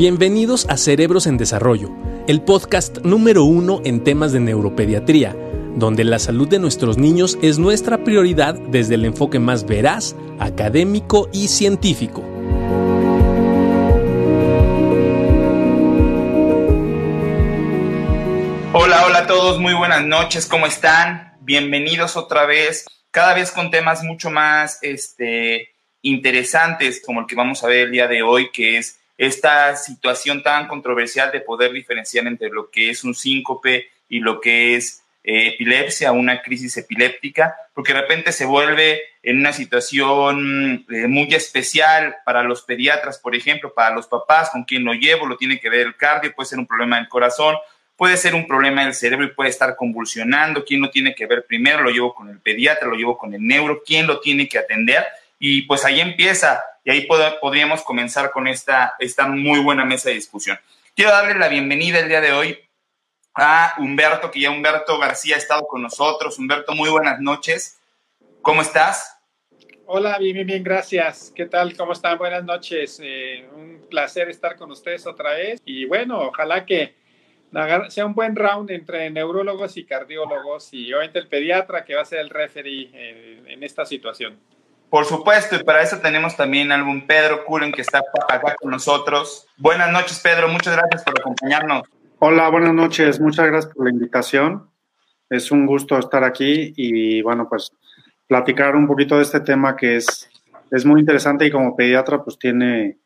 Bienvenidos a Cerebros en Desarrollo, el podcast número uno en temas de neuropediatría, donde la salud de nuestros niños es nuestra prioridad desde el enfoque más veraz, académico y científico. Hola, hola a todos, muy buenas noches, ¿cómo están? Bienvenidos otra vez, cada vez con temas mucho más este, interesantes como el que vamos a ver el día de hoy, que es esta situación tan controversial de poder diferenciar entre lo que es un síncope y lo que es eh, epilepsia, una crisis epiléptica, porque de repente se vuelve en una situación eh, muy especial para los pediatras, por ejemplo, para los papás, con quien lo llevo, lo tiene que ver el cardio, puede ser un problema del corazón, puede ser un problema del cerebro y puede estar convulsionando, quién lo tiene que ver primero, lo llevo con el pediatra, lo llevo con el neuro, quién lo tiene que atender, y pues ahí empieza y ahí podríamos comenzar con esta, esta muy buena mesa de discusión. Quiero darle la bienvenida el día de hoy a Humberto, que ya Humberto García ha estado con nosotros. Humberto, muy buenas noches. ¿Cómo estás? Hola, bien, bien, bien, gracias. ¿Qué tal? ¿Cómo están? Buenas noches. Eh, un placer estar con ustedes otra vez. Y bueno, ojalá que sea un buen round entre neurólogos y cardiólogos y obviamente el pediatra que va a ser el referee en esta situación. Por supuesto, y para eso tenemos también algún Pedro Curen que está acá con nosotros. Buenas noches, Pedro, muchas gracias por acompañarnos. Hola, buenas noches, muchas gracias por la invitación. Es un gusto estar aquí y bueno, pues platicar un poquito de este tema que es, es muy interesante y como pediatra pues tiene,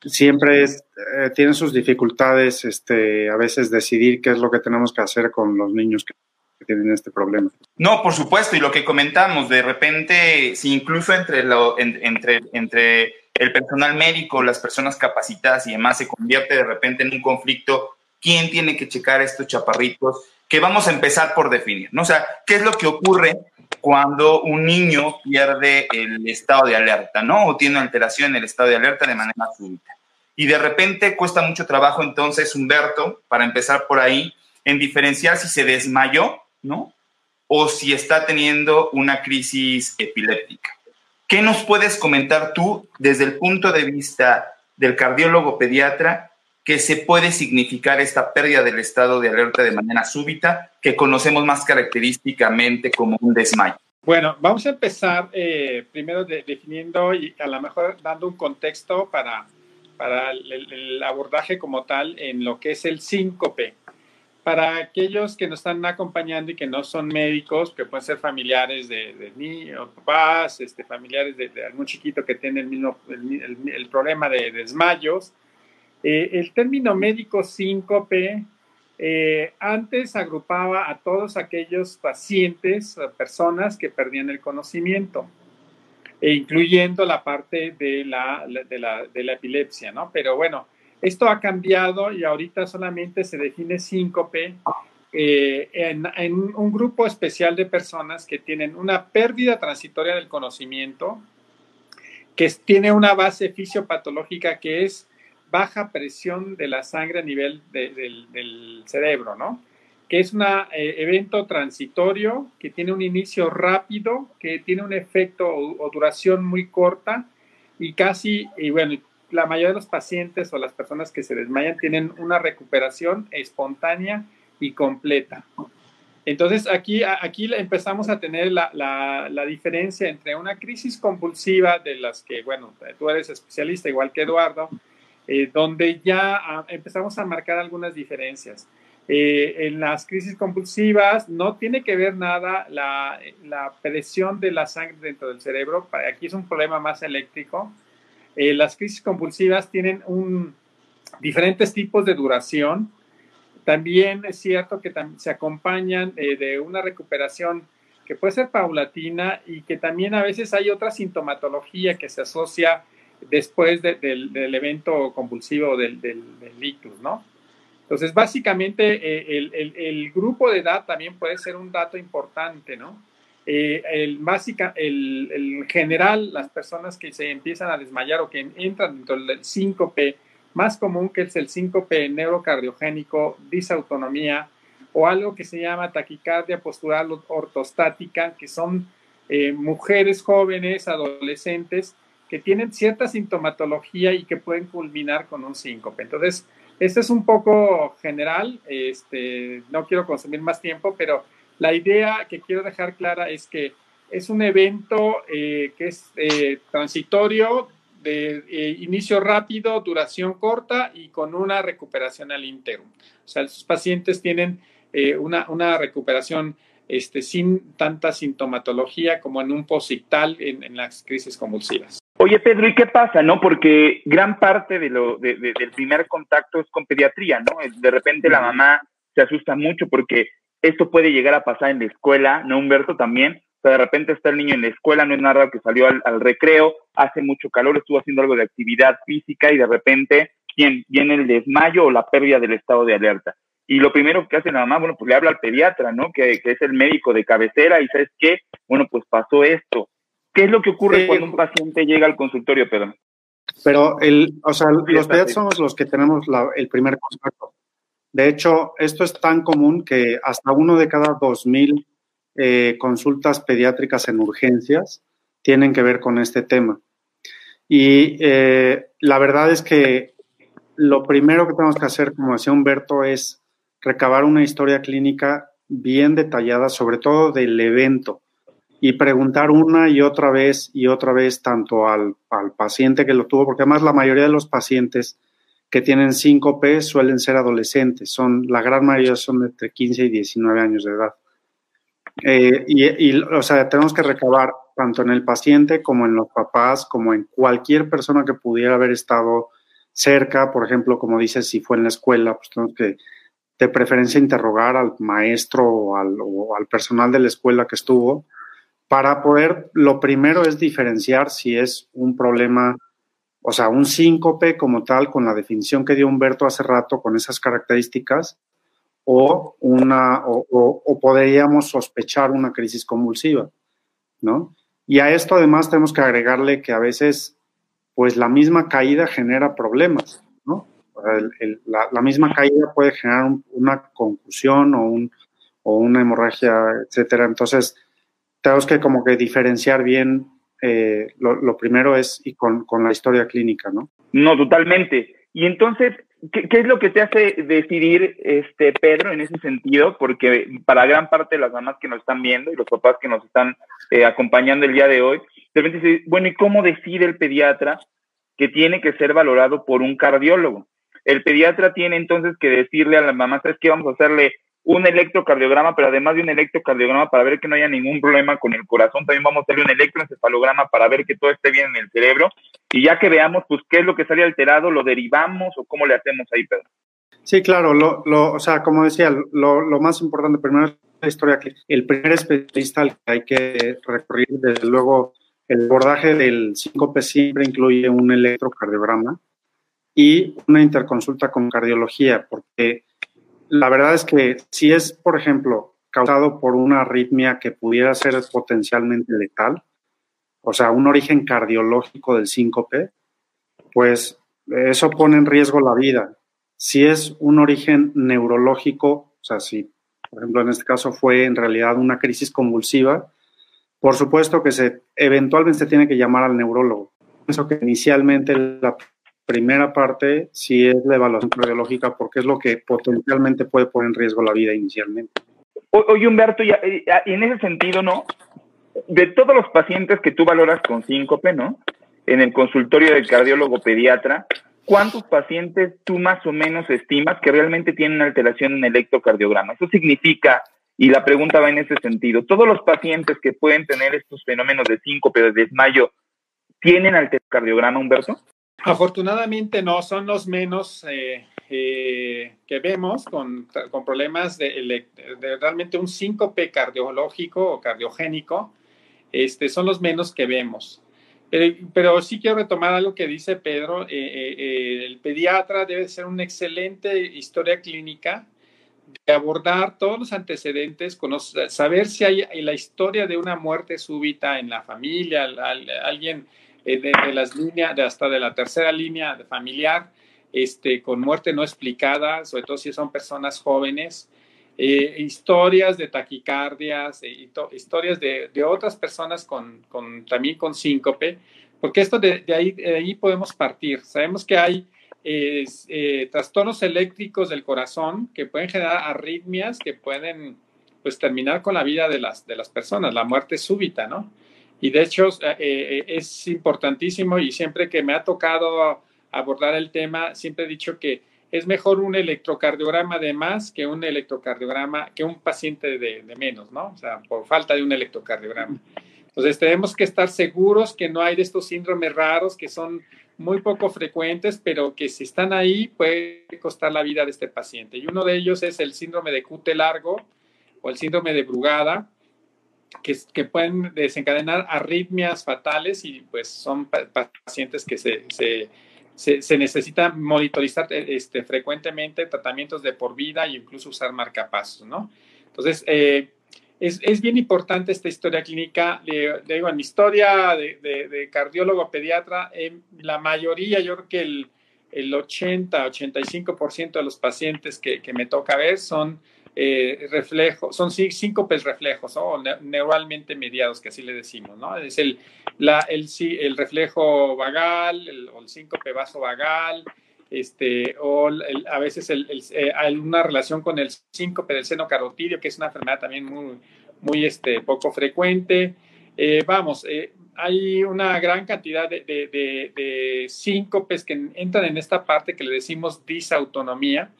siempre es, eh, tiene sus dificultades este, a veces decidir qué es lo que tenemos que hacer con los niños que tienen este problema. No, por supuesto, y lo que comentamos, de repente, si incluso entre, entre, entre el personal médico, las personas capacitadas y demás, se convierte de repente en un conflicto, ¿quién tiene que checar estos chaparritos? Que vamos a empezar por definir, ¿no? O sea, ¿qué es lo que ocurre cuando un niño pierde el estado de alerta, ¿no? O tiene alteración en el estado de alerta de manera súbita. Y de repente cuesta mucho trabajo entonces, Humberto, para empezar por ahí, en diferenciar si se desmayó ¿no? O si está teniendo una crisis epiléptica. ¿Qué nos puedes comentar tú desde el punto de vista del cardiólogo pediatra que se puede significar esta pérdida del estado de alerta de manera súbita que conocemos más característicamente como un desmayo? Bueno, vamos a empezar eh, primero definiendo y a lo mejor dando un contexto para, para el, abordaje como tal en lo que es el síncope para aquellos que nos están acompañando y que no son médicos, que pueden ser familiares de, de niños, papás, este, familiares de, algún chiquito que tiene el mismo el, problema de desmayos, eh, el término médico síncope eh, antes agrupaba a todos aquellos pacientes, personas que perdían el conocimiento, e incluyendo la parte de la, de la, de la epilepsia, ¿no? Pero bueno, esto ha cambiado y ahorita solamente se define síncope eh, en, un grupo especial de personas que tienen una pérdida transitoria del conocimiento, que tiene una base fisiopatológica que es baja presión de la sangre a nivel del, cerebro, ¿no? Que es un eh, evento transitorio, que tiene un inicio rápido, que tiene un efecto o, o duración muy corta y casi, y bueno, la mayoría de los pacientes o las personas que se desmayan tienen una recuperación espontánea y completa. Entonces aquí, aquí empezamos a tener la, la, diferencia entre una crisis convulsiva de las que, bueno, tú eres especialista igual que Eduardo, eh, donde ya ah, empezamos a marcar algunas diferencias. Eh, en las crisis convulsivas no tiene que ver nada la, la presión de la sangre dentro del cerebro, aquí es un problema más eléctrico, eh, las crisis convulsivas tienen diferentes tipos de duración. También es cierto que se acompañan eh, de una recuperación que puede ser paulatina y que también a veces hay otra sintomatología que se asocia después del, evento convulsivo del, del, ictus, ¿no? Entonces, básicamente, eh, el, el, grupo de edad también puede ser un dato importante, ¿no? Eh, el, básica, el, general, las personas que se empiezan a desmayar o que entran dentro del síncope, más común que es el síncope neurocardiogénico, disautonomía o algo que se llama taquicardia postural ortostática, que son eh, mujeres jóvenes, adolescentes, que tienen cierta sintomatología y que pueden culminar con un síncope. Entonces, este es un poco general, este, no quiero consumir más tiempo, pero la idea que quiero dejar clara es que es un evento eh, que es eh, transitorio, de eh, inicio rápido, duración corta y con una recuperación al íntegro. O sea, los pacientes tienen una, una, recuperación este, sin tanta sintomatología como en un posictal en, en las crisis convulsivas. Oye, Pedro, ¿y qué pasa, no? Porque gran parte de lo, de, del primer contacto es con pediatría, ¿no? De repente la mamá se asusta mucho porque esto puede llegar a pasar en la escuela, ¿no, Humberto? También. O sea, de repente está el niño en la escuela, no es nada que salió al, recreo, hace mucho calor, estuvo haciendo algo de actividad física y de repente ¿quién? viene el desmayo o la pérdida del estado de alerta. Y lo primero que hace la mamá, bueno, pues le habla al pediatra, ¿no? Que, que es el médico de cabecera y ¿sabes qué? Bueno, pues pasó esto ¿Qué es lo que ocurre cuando un paciente llega al consultorio, Pedro? Pero el, o sea, los pediatras somos los que tenemos el primer contacto. De hecho, esto es tan común que hasta uno de cada dos mil eh, consultas pediátricas en urgencias tienen que ver con este tema. Y eh, la verdad es que lo primero que tenemos que hacer, como decía Humberto, es recabar una historia clínica bien detallada, sobre todo del evento y preguntar una y otra vez y otra vez tanto al, al, paciente que lo tuvo, porque además la mayoría de los pacientes que tienen síncope suelen ser adolescentes, son, la gran mayoría son entre 15 y 19 años de edad. Eh, y, y, o sea, tenemos que recabar tanto en el paciente como en los papás, como en cualquier persona que pudiera haber estado cerca, por ejemplo, como dices, si fue en la escuela, pues tenemos que de preferencia interrogar al maestro o al personal de la escuela que estuvo, para poder, lo primero es diferenciar si es un problema, o sea, un síncope como tal, con la definición que dio Humberto hace rato, con esas características, o, una, o, podríamos sospechar una crisis convulsiva, ¿no? Y a esto además tenemos que agregarle que a veces, pues la misma caída genera problemas, ¿no? la, misma caída puede generar una concusión o, un, o una hemorragia, etcétera. Entonces, tenemos que como que diferenciar bien, eh, lo, primero es y con, la historia clínica, ¿no? No, totalmente. Y entonces, ¿qué, es lo que te hace decidir, este, Pedro, en ese sentido? Porque para gran parte de las mamás que nos están viendo y los papás que nos están eh, acompañando el día de hoy, de repente bueno, ¿y cómo decide el pediatra que tiene que ser valorado por un cardiólogo? El pediatra tiene entonces que decirle a la mamá, ¿sabes qué? Vamos a hacerle un electrocardiograma, pero además de un electrocardiograma para ver que no haya ningún problema con el corazón, también vamos a hacerle un electroencefalograma para ver que todo esté bien en el cerebro y ya que veamos pues qué es lo que sale alterado, lo derivamos o cómo le hacemos ahí, Pedro. Sí, claro, lo, lo, o sea, como decía, lo, más importante primero es la historia que el primer especialista al que hay que recurrir, desde luego, el abordaje del 5P siempre incluye un electrocardiograma y una interconsulta con cardiología, porque la verdad es que si es, por ejemplo, causado por una arritmia que pudiera ser potencialmente letal, o sea, un origen cardiológico del síncope, pues eso pone en riesgo la vida. Si es un origen neurológico, o sea, si, por ejemplo, en este caso fue en realidad una crisis convulsiva, por supuesto que se eventualmente se tiene que llamar al neurólogo. Pienso que inicialmente la primera parte sí es la evaluación cardiológica porque es lo que potencialmente puede poner en riesgo la vida inicialmente. Oye, Humberto, y en ese sentido, ¿no? De todos los pacientes que tú valoras con síncope, ¿no? En el consultorio del cardiólogo pediatra, ¿cuántos pacientes tú más o menos estimas que realmente tienen alteración en el electrocardiograma? Eso significa, y la pregunta va en ese sentido, ¿todos los pacientes que pueden tener estos fenómenos de síncope, de desmayo, tienen electrocardiograma, Humberto? Afortunadamente no, son los menos eh, eh, que vemos con, con problemas de, realmente un síncope cardiológico o cardiogénico, este, son los menos que vemos. pero sí quiero retomar algo que dice Pedro, eh, el pediatra debe ser una excelente historia clínica de abordar todos los antecedentes, saber si hay la historia de una muerte súbita en la familia, alguien eh, de, las líneas, de hasta de la tercera línea familiar, este, con muerte no explicada, sobre todo si son personas jóvenes, eh, historias de taquicardias, eh, historias de, de, otras personas con, con, también con síncope, porque esto de, ahí, de ahí podemos partir. Sabemos que hay eh, trastornos eléctricos del corazón que pueden generar arritmias que pueden pues terminar con la vida de las, de las personas, la muerte súbita, ¿no? Y de hecho eh, eh, es importantísimo y siempre que me ha tocado abordar el tema, siempre he dicho que es mejor un electrocardiograma de más que un electrocardiograma, que un paciente de, de menos, ¿no? O sea, por falta de un electrocardiograma. Entonces tenemos que estar seguros que no hay de estos síndromes raros que son muy poco frecuentes, pero que si están ahí puede costar la vida de este paciente. Y uno de ellos es el síndrome de QT largo o el síndrome de Brugada, que, que pueden desencadenar arritmias fatales y pues son pacientes que se, se, se, necesitan monitorizar este, frecuentemente, tratamientos de por vida e incluso usar marcapasos, ¿no? Entonces, eh, es, es, bien importante esta historia clínica. De, digo, en mi historia de, de, cardiólogo pediatra, en la mayoría, yo creo que el, el 80, 85% de los pacientes que, que, me toca ver son eh, reflejos, son síncopes reflejos o neuralmente mediados, que así le decimos, ¿no? Es el, la, el, el reflejo vagal el, o el síncope vasovagal, este, o a veces eh, hay una relación con el síncope del seno carotidio, que es una enfermedad también muy, muy este, poco frecuente. Eh, vamos, hay una gran cantidad de, de, síncopes que entran en esta parte que le decimos disautonomía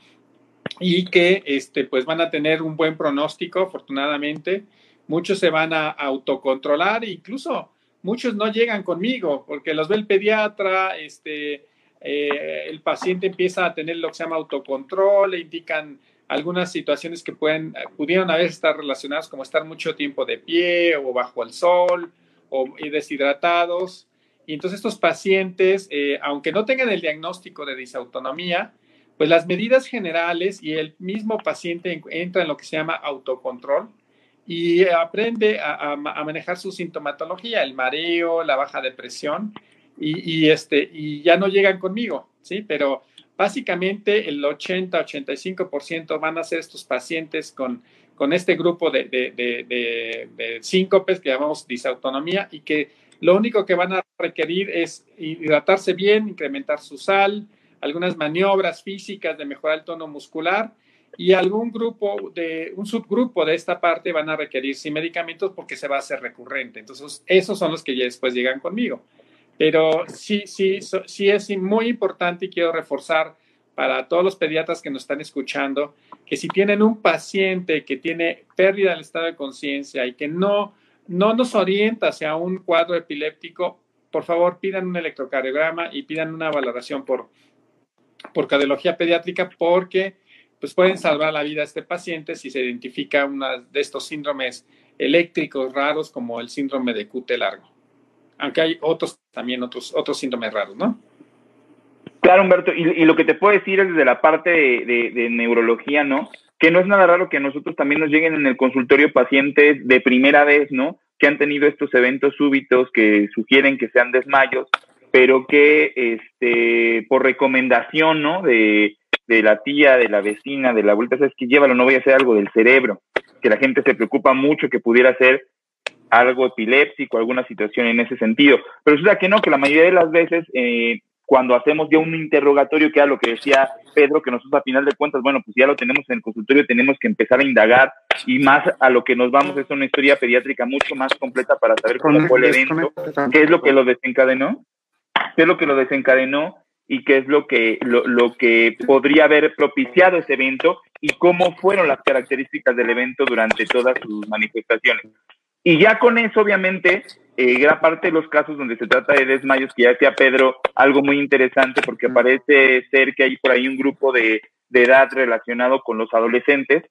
y que este, pues van a tener un buen pronóstico, afortunadamente. Muchos se van a autocontrolar, incluso muchos no llegan conmigo porque los ve el pediatra, este, eh, el paciente empieza a tener lo que se llama autocontrol, le indican algunas situaciones que pueden, pudieron haber estar relacionadas como estar mucho tiempo de pie o bajo el sol o deshidratados. Y entonces estos pacientes, eh, aunque no tengan el diagnóstico de disautonomía, pues las medidas generales y el mismo paciente entra en lo que se llama autocontrol y aprende a, manejar su sintomatología, el mareo, la baja depresión y, este, y ya no llegan conmigo, ¿sí? Pero básicamente el 80-85% van a ser estos pacientes con, con este grupo de, de, de, de, síncopes que llamamos disautonomía y que lo único que van a requerir es hidratarse bien, incrementar su sal, algunas maniobras físicas de mejorar el tono muscular y algún grupo de un subgrupo de esta parte van a requerir sin medicamentos porque se va a hacer recurrente. Entonces, esos son los que ya después llegan conmigo. Pero sí, sí, sí es muy importante y quiero reforzar para todos los pediatras que nos están escuchando que si tienen un paciente que tiene pérdida del estado de conciencia y que no, no nos orienta hacia un cuadro epiléptico, por favor pidan un electrocardiograma y pidan una valoración por, por cardiología pediátrica porque pues pueden salvar la vida a este paciente si se identifica uno de estos síndromes eléctricos raros como el síndrome de QT largo aunque hay otros también, otros, otros síntomas raros, ¿no? Claro, Humberto, y, lo que te puedo decir es desde la parte de, neurología, ¿no? Que no es nada raro que a nosotros también nos lleguen en el consultorio pacientes de primera vez, ¿no? Que han tenido estos eventos súbitos que sugieren que sean desmayos, pero que este, por recomendación, ¿no? De, de la tía, de la vecina, de la vuelta, sabes que llévalo, no voy a hacer algo del cerebro, que la gente se preocupa mucho que pudiera ser algo epiléptico, alguna situación en ese sentido. Pero resulta que no, que la mayoría de las veces, eh, cuando hacemos ya un interrogatorio, que era lo que decía Pedro, que nosotros a final de cuentas, bueno, pues ya lo tenemos en el consultorio, tenemos que empezar a indagar y más a lo que nos vamos es una historia pediátrica mucho más completa para saber cómo fue el evento, qué es lo que lo desencadenó, qué es lo que lo desencadenó y qué es lo que, lo, lo que podría haber propiciado ese evento y cómo fueron las características del evento durante todas sus manifestaciones. Y ya con eso, obviamente, eh, gran parte de los casos donde se trata de desmayos, que ya decía Pedro, algo muy interesante, porque parece ser que hay por ahí un grupo de, de edad relacionado con los adolescentes,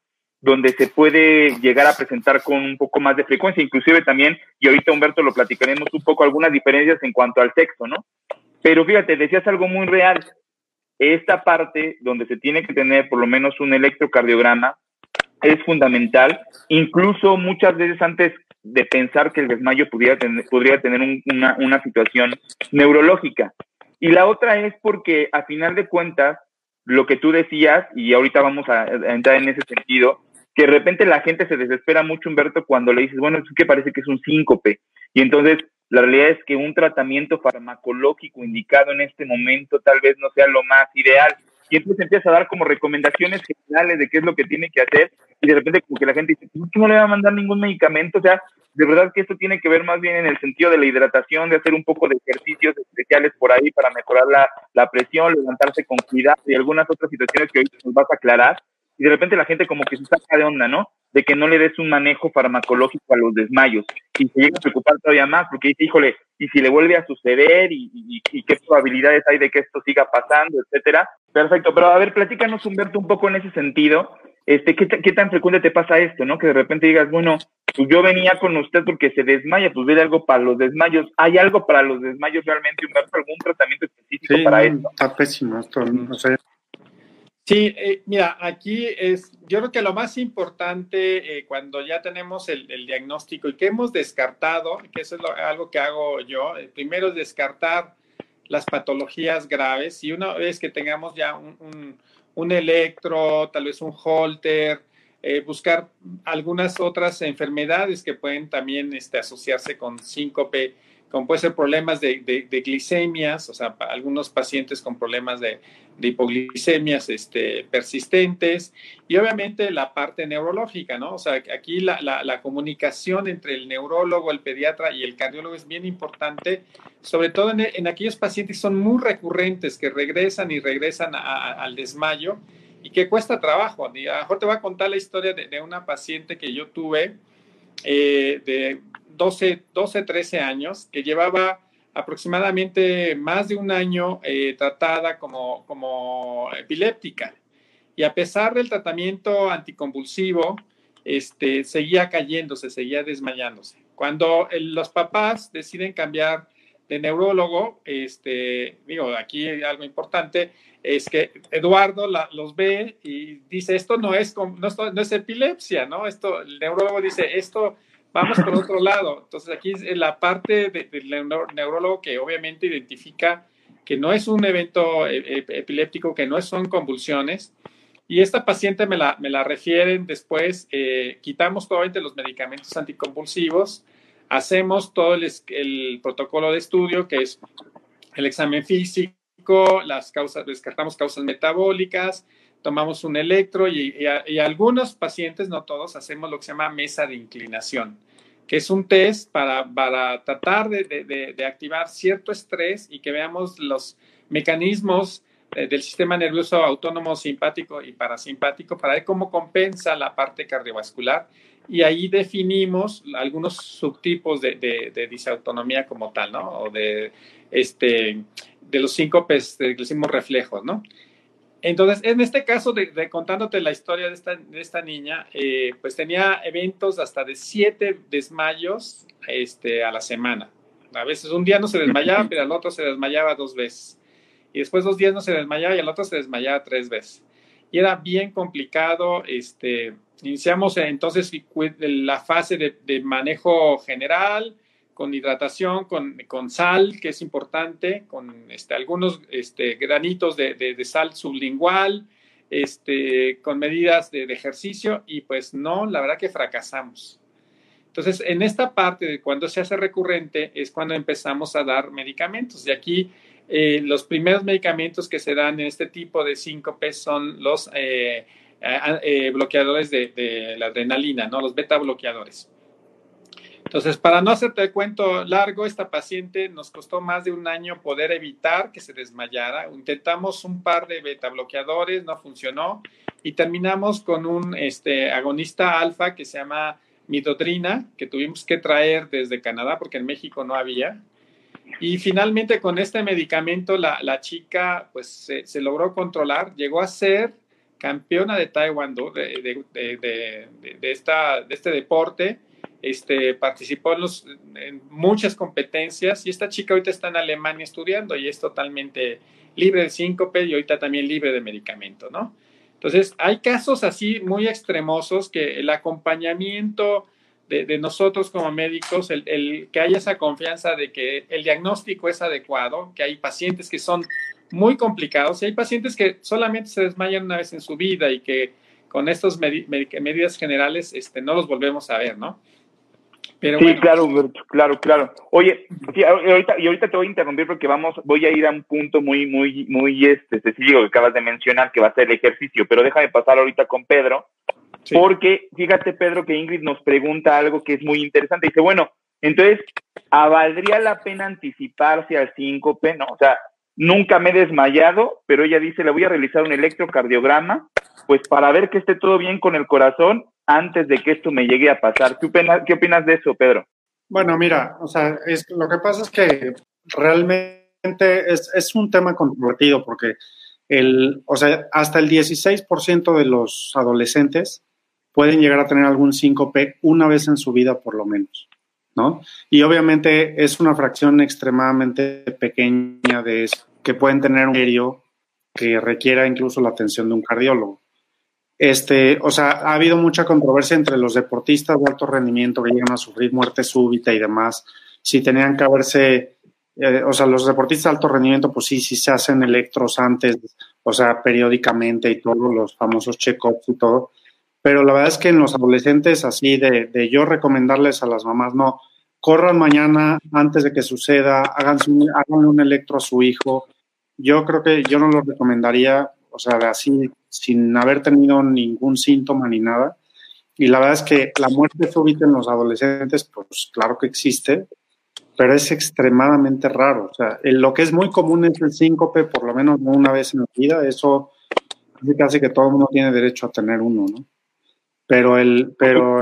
donde se puede llegar a presentar con un poco más de frecuencia, inclusive también, y ahorita Humberto lo platicaremos un poco, algunas diferencias en cuanto al sexo, ¿no? Pero fíjate, decías algo muy real. Esta parte donde se tiene que tener por lo menos un electrocardiograma es fundamental, incluso muchas veces antes de pensar que el desmayo pudiera tener, podría tener una, una situación neurológica. Y la otra es porque a final de cuentas, lo que tú decías, y ahorita vamos a, entrar en ese sentido, que de repente la gente se desespera mucho, Humberto, cuando le dices, bueno, es que parece que es un síncope. Y entonces la realidad es que un tratamiento farmacológico indicado en este momento tal vez no sea lo más ideal. Y entonces empieza a dar como recomendaciones generales de qué es lo que tiene que hacer y de repente como que la gente dice, ¿por qué no le va a mandar ningún medicamento? O sea, de verdad que esto tiene que ver más bien en el sentido de la hidratación, de hacer un poco de ejercicios especiales por ahí para mejorar la, la presión, levantarse con cuidado y algunas otras situaciones que hoy nos vas a aclarar. Y de repente la gente como que se saca de onda, ¿no? De que no le des un manejo farmacológico a los desmayos. Y se llega a preocupar todavía más porque dice, híjole, ¿y si le vuelve a suceder? ¿Y, y, y qué probabilidades hay de que esto siga pasando, etcétera? Perfecto, pero a ver, platícanos, Humberto, un poco en ese sentido este, ¿qué, ¿qué, tan frecuente te pasa esto, no? Que de repente digas, bueno, pues yo venía con usted porque se desmaya, pues ve algo para los desmayos. ¿Hay algo para los desmayos realmente, Humberto? ¿Algún tratamiento específico sí, para no, esto? Está pésimo esto, no sé. Sí, eh, mira, aquí es, yo creo que lo más importante eh, cuando ya tenemos el, el, diagnóstico y que hemos descartado, que eso es lo, algo que hago yo, el primero es descartar las patologías graves y una vez que tengamos ya un electro, tal vez un holter, eh, buscar algunas otras enfermedades que pueden también este, asociarse con síncope, como puede ser problemas de, de, de, glicemias, o sea, algunos pacientes con problemas de, de hipoglicemias este, persistentes, y obviamente la parte neurológica, ¿no? O sea, aquí la, la, comunicación entre el neurólogo, el pediatra y el cardiólogo es bien importante, sobre todo en, en aquellos pacientes que son muy recurrentes, que regresan y regresan al desmayo y que cuesta trabajo. Mejor te voy a contar la historia de una paciente que yo tuve eh, de 12, 12, 13 años, que llevaba aproximadamente más de un año eh, tratada como, como epiléptica. Y a pesar del tratamiento anticonvulsivo, este, seguía cayéndose, seguía desmayándose. Cuando el, los papás deciden cambiar de neurólogo, este, digo, aquí algo importante, es que Eduardo la, los ve y dice, esto no es, no, no es epilepsia, ¿no? Esto, el neurólogo dice, esto vamos por otro lado. Entonces aquí es la parte del de, de neurólogo que obviamente identifica que no es un evento epiléptico, que no son convulsiones. Y esta paciente me la, me la refieren después, eh, quitamos totalmente los medicamentos anticonvulsivos, hacemos todo el, protocolo de estudio, que es el examen físico, las causas, descartamos causas metabólicas, tomamos un electro y, algunos pacientes, no todos, hacemos lo que se llama mesa de inclinación, que es un test para, para tratar de, de, de activar cierto estrés y que veamos los mecanismos del sistema nervioso autónomo simpático y parasimpático para ver cómo compensa la parte cardiovascular. Y ahí definimos algunos subtipos de, de, de disautonomía como tal, ¿no? O de, este, de los síncopes, de decimos reflejos, ¿no? Entonces, en este caso, de, de, contándote la historia de esta, de esta niña, eh, pues tenía eventos hasta de siete desmayos este, a la semana. A veces un día no se desmayaba, pero al otro se desmayaba dos veces. Y después dos días no se desmayaba y al otro se desmayaba tres veces. Y era bien complicado. Este, iniciamos entonces la fase de, de manejo general, con hidratación, con, con, sal, que es importante, con este, algunos este, granitos de, de, de, sal sublingual, este, con medidas de, ejercicio y pues no, la verdad que fracasamos. Entonces, en esta parte de cuando se hace recurrente es cuando empezamos a dar medicamentos. Y aquí eh, los primeros medicamentos que se dan en este tipo de síncope son los eh, eh, bloqueadores de, de la adrenalina, ¿no? los beta bloqueadores. Entonces, para no hacerte el cuento largo, esta paciente nos costó más de un año poder evitar que se desmayara. Intentamos un par de beta bloqueadores, no funcionó y terminamos con un este, agonista alfa que se llama midodrina, que tuvimos que traer desde Canadá porque en México no había. Y finalmente con este medicamento la, la chica pues se, se, logró controlar, llegó a ser campeona de Taekwondo, de, de, de, de esta, este deporte este, participó en, los, en, muchas competencias y esta chica ahorita está en Alemania estudiando y es totalmente libre de síncope y ahorita también libre de medicamento, ¿no? Entonces, hay casos así muy extremosos que el acompañamiento de, de nosotros como médicos, el, el, que haya esa confianza de que el diagnóstico es adecuado, que hay pacientes que son muy complicados y hay pacientes que solamente se desmayan una vez en su vida y que con estas med med medidas generales este, no los volvemos a ver, ¿no? sí, claro, claro, claro. Oye, ahorita, y ahorita te voy a interrumpir porque vamos, voy a ir a un punto muy, muy, muy este, sencillo que acabas de mencionar, que va a ser el ejercicio, pero déjame pasar ahorita con Pedro, porque fíjate, Pedro, que Ingrid nos pregunta algo que es muy interesante. Dice, bueno, entonces, ¿valdría la pena anticiparse al síncope? No, o sea, nunca me he desmayado, pero ella dice, le voy a realizar un electrocardiograma, pues para ver que esté todo bien con el corazón antes de que esto me llegue a pasar. ¿Qué opinas, qué opinas de eso, Pedro? Bueno, mira, o sea, es, lo que pasa es que realmente es, es un tema controvertido porque el, o sea, hasta el 16% de los adolescentes pueden llegar a tener algún síncope una vez en su vida por lo menos, ¿no? Y obviamente es una fracción extremadamente pequeña de eso, que pueden tener un serio que requiera incluso la atención de un cardiólogo. Este, o sea, ha habido mucha controversia entre los deportistas de alto rendimiento que llegan a sufrir muerte súbita y demás. Si tenían que haberse, eh, o sea, los deportistas de alto rendimiento, pues sí, sí se hacen electros antes, o sea, periódicamente y todos los famosos check-ups y todo. Pero la verdad es que en los adolescentes, así de, de yo recomendarles a las mamás, no, corran mañana antes de que suceda, hagan háganle un electro a su hijo. Yo creo que yo no lo recomendaría o sea, así sin haber tenido ningún síntoma ni nada. Y la verdad es que la muerte súbita en los adolescentes, pues claro que existe, pero es extremadamente raro. O sea, lo que es muy común es el síncope, por lo menos una vez en la vida, eso casi que todo el mundo tiene derecho a tener uno, ¿no? Pero, el, pero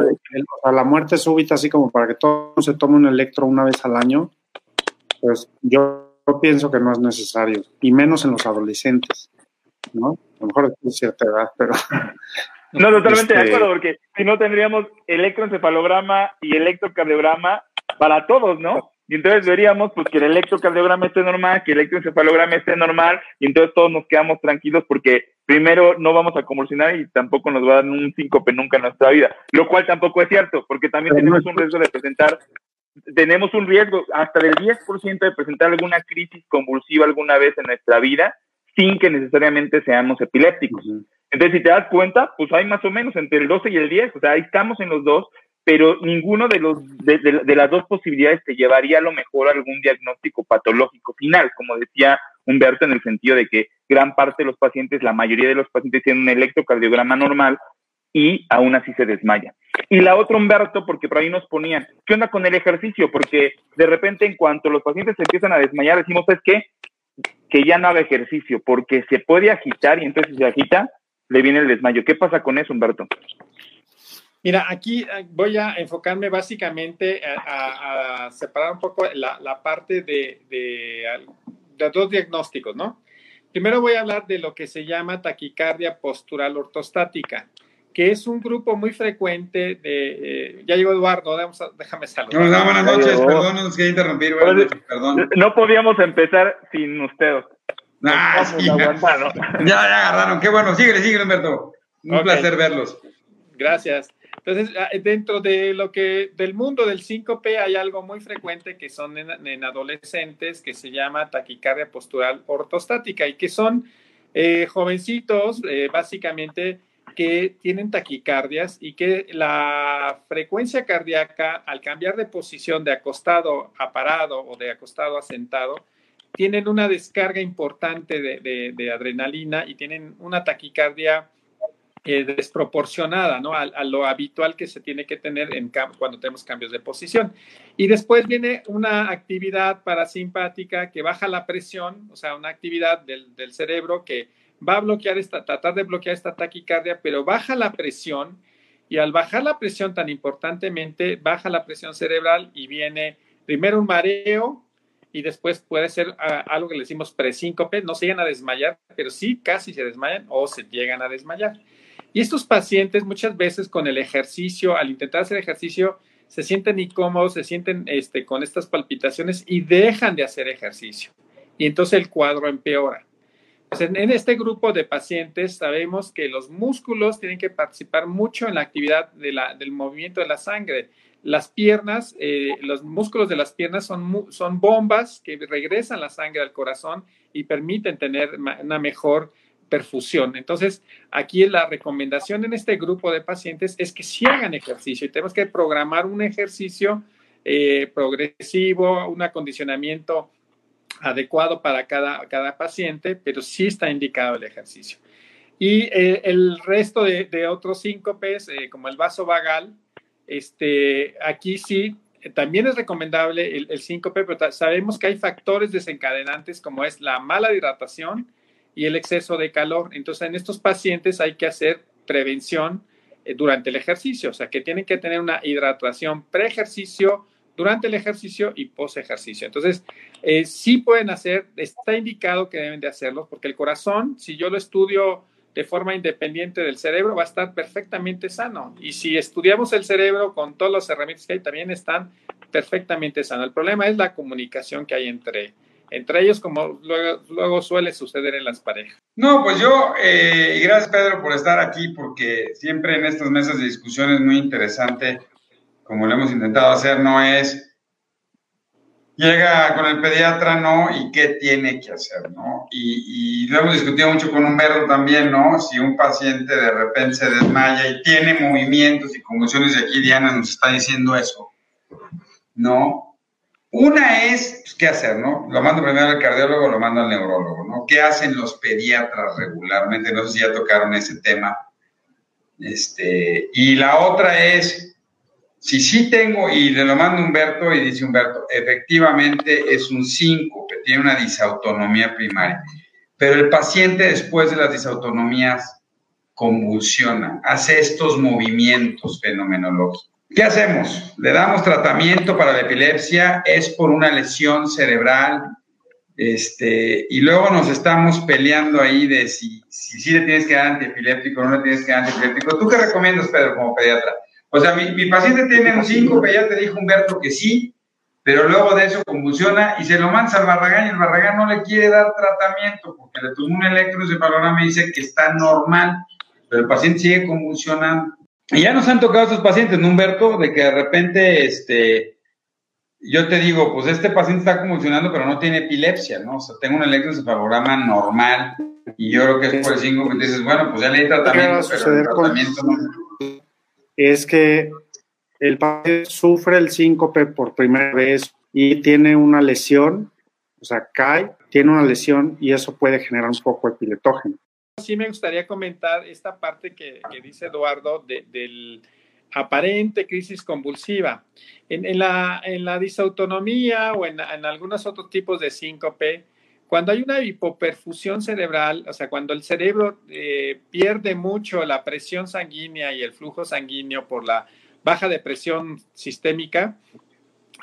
la muerte súbita, así como para que todo se tome un electro una vez al año, pues yo pienso que no es necesario, y menos en los adolescentes. ¿no? A lo mejor es cierta edad, pero... No, totalmente de este acuerdo, porque si no tendríamos electroencefalograma y electrocardiograma para todos, ¿no? Y entonces veríamos pues que el electrocardiograma esté normal, que el electroencefalograma esté normal, y entonces todos nos quedamos tranquilos porque primero no vamos a convulsionar y tampoco nos va a dar un síncope nunca en nuestra vida, lo cual tampoco es cierto, porque también tenemos un riesgo de presentar, tenemos un riesgo hasta del 10% de presentar alguna crisis convulsiva alguna vez en nuestra vida, sin que necesariamente seamos epilépticos. Entonces, si te das cuenta, pues hay más o menos entre el 12 y el 10, o sea, ahí estamos en los dos, pero ninguno de, los, de, las dos posibilidades te llevaría a lo mejor a algún diagnóstico patológico final, como decía Humberto, en el sentido de que gran parte de los pacientes, la mayoría de los pacientes tienen un electrocardiograma normal y aún así se desmaya. Y la otra, Humberto, porque por ahí nos ponían, ¿qué onda con el ejercicio? Porque de repente en cuanto los pacientes se empiezan a desmayar, decimos, es que que ya no haga ejercicio, porque se puede agitar y entonces si se agita, le viene el desmayo. ¿Qué pasa con eso, Humberto? Mira, aquí eh, voy a enfocarme básicamente a, separar un poco la, parte de, de, dos diagnósticos, ¿no? Primero voy a hablar de lo que se llama taquicardia postural ortostática que es un grupo muy frecuente de... Eh, ya llegó Eduardo, déjame saludar. No, buenas noches, perdón, nos quería interrumpir, buenas noches, perdón. No podíamos empezar sin usted. Ah, ya, ya, agarraron, qué bueno, síguele, síguele, Humberto. Un placer verlos. Gracias. Entonces, ah, dentro de lo que del mundo del síncope hay algo muy frecuente que son en, adolescentes que se llama taquicardia postural ortostática y que son eh, jovencitos, eh, básicamente que tienen taquicardias y que la frecuencia cardíaca al cambiar de posición de acostado a parado o de acostado a sentado, tienen una descarga importante de, adrenalina y tienen una taquicardia eh, desproporcionada ¿no? A, lo habitual que se tiene que tener en cuando tenemos cambios de posición. Y después viene una actividad parasimpática que baja la presión, o sea, una actividad del, del cerebro que va a bloquear esta, tratar de bloquear esta taquicardia, pero baja la presión y al bajar la presión tan importantemente, baja la presión cerebral y viene primero un mareo y después puede ser ah, algo que le decimos presíncope, no se llegan a desmayar, pero sí casi se desmayan o se llegan a desmayar. Y estos pacientes muchas veces con el ejercicio, al intentar hacer ejercicio, se sienten incómodos, se sienten este, con estas palpitaciones y dejan de hacer ejercicio. Y entonces el cuadro empeora. Pues, en este grupo de pacientes sabemos que los músculos tienen que participar mucho en la actividad del movimiento de la sangre. Las piernas, eh, los músculos de las piernas son, son bombas que regresan la sangre al corazón y permiten tener una mejor perfusión. Entonces, aquí la recomendación en este grupo de pacientes es que sí hagan ejercicio y tenemos que programar un ejercicio eh, progresivo, un acondicionamiento adecuado para cada, cada paciente, pero sí está indicado el ejercicio. Y eh, el resto de, otros síncopes, eh, como el vaso vagal, este, aquí sí, también es recomendable el, el síncope, pero sabemos que hay factores desencadenantes como es la mala hidratación y el exceso de calor. Entonces, en estos pacientes hay que hacer prevención eh, durante el ejercicio, o sea, que tienen que tener una hidratación pre-ejercicio, durante el ejercicio y post-ejercicio. Entonces, eh, sí pueden hacer, está indicado que deben de hacerlo, porque el corazón, si yo lo estudio de forma independiente del cerebro, va a estar perfectamente sano. Y si estudiamos el cerebro con todas las herramientas que hay, también están perfectamente sanos. El problema es la comunicación que hay entre, entre ellos, como luego, suele suceder en las parejas. No, pues yo, eh, gracias Pedro por estar aquí, porque siempre en estas mesas de discusión es muy interesante, como lo hemos intentado hacer, no es llega con el pediatra, ¿no? Y qué tiene que hacer, ¿no? Y, lo hemos discutido mucho con Humberto también, ¿no? Si un paciente de repente se desmaya y tiene movimientos y convulsiones, y aquí Diana nos está diciendo eso, ¿no? Una es, pues, ¿qué hacer, no? Lo mando primero al cardiólogo, lo mando al neurólogo, ¿no? ¿Qué hacen los pediatras regularmente? No sé si ya tocaron ese tema. Este, y la otra es, si sí tengo, y le lo mando Humberto, y dice Humberto, efectivamente es un 5, que tiene una disautonomía primaria, pero el paciente después de las disautonomías convulsiona, hace estos movimientos fenomenológicos. ¿Qué hacemos? Le damos tratamiento para la epilepsia, es por una lesión cerebral, este, y luego nos estamos peleando ahí de si, si, si le tienes que dar antiepiléptico o no le tienes que dar antiepiléptico. ¿Tú qué recomiendas, Pedro, como pediatra? O sea, mi, paciente tiene un 5, que ya te dijo Humberto que sí, pero luego de eso convulsiona y se lo manda al Barragán y el Barragán no le quiere dar tratamiento porque le tomó un electroencefalograma y dice que está normal, pero el paciente sigue convulsionando. Y ya nos han tocado estos pacientes, ¿no, Humberto? De que de repente, este, yo te digo, pues este paciente está convulsionando, pero no tiene epilepsia, ¿no? O sea, tengo un electroencefalograma normal y yo creo que es por el 5 que dices, bueno, pues ya le di tratamiento, pero el tratamiento no es que el paciente sufre el síncope por primera vez y tiene una lesión, o sea, cae, tiene una lesión y eso puede generar un poco epileptógeno. Sí me gustaría comentar esta parte que, dice Eduardo del aparente crisis convulsiva. En, la, en la disautonomía o en, en algunos otros tipos de síncope, cuando hay una hipoperfusión cerebral, o sea, cuando el cerebro eh, pierde mucho la presión sanguínea y el flujo sanguíneo por la baja de presión sistémica,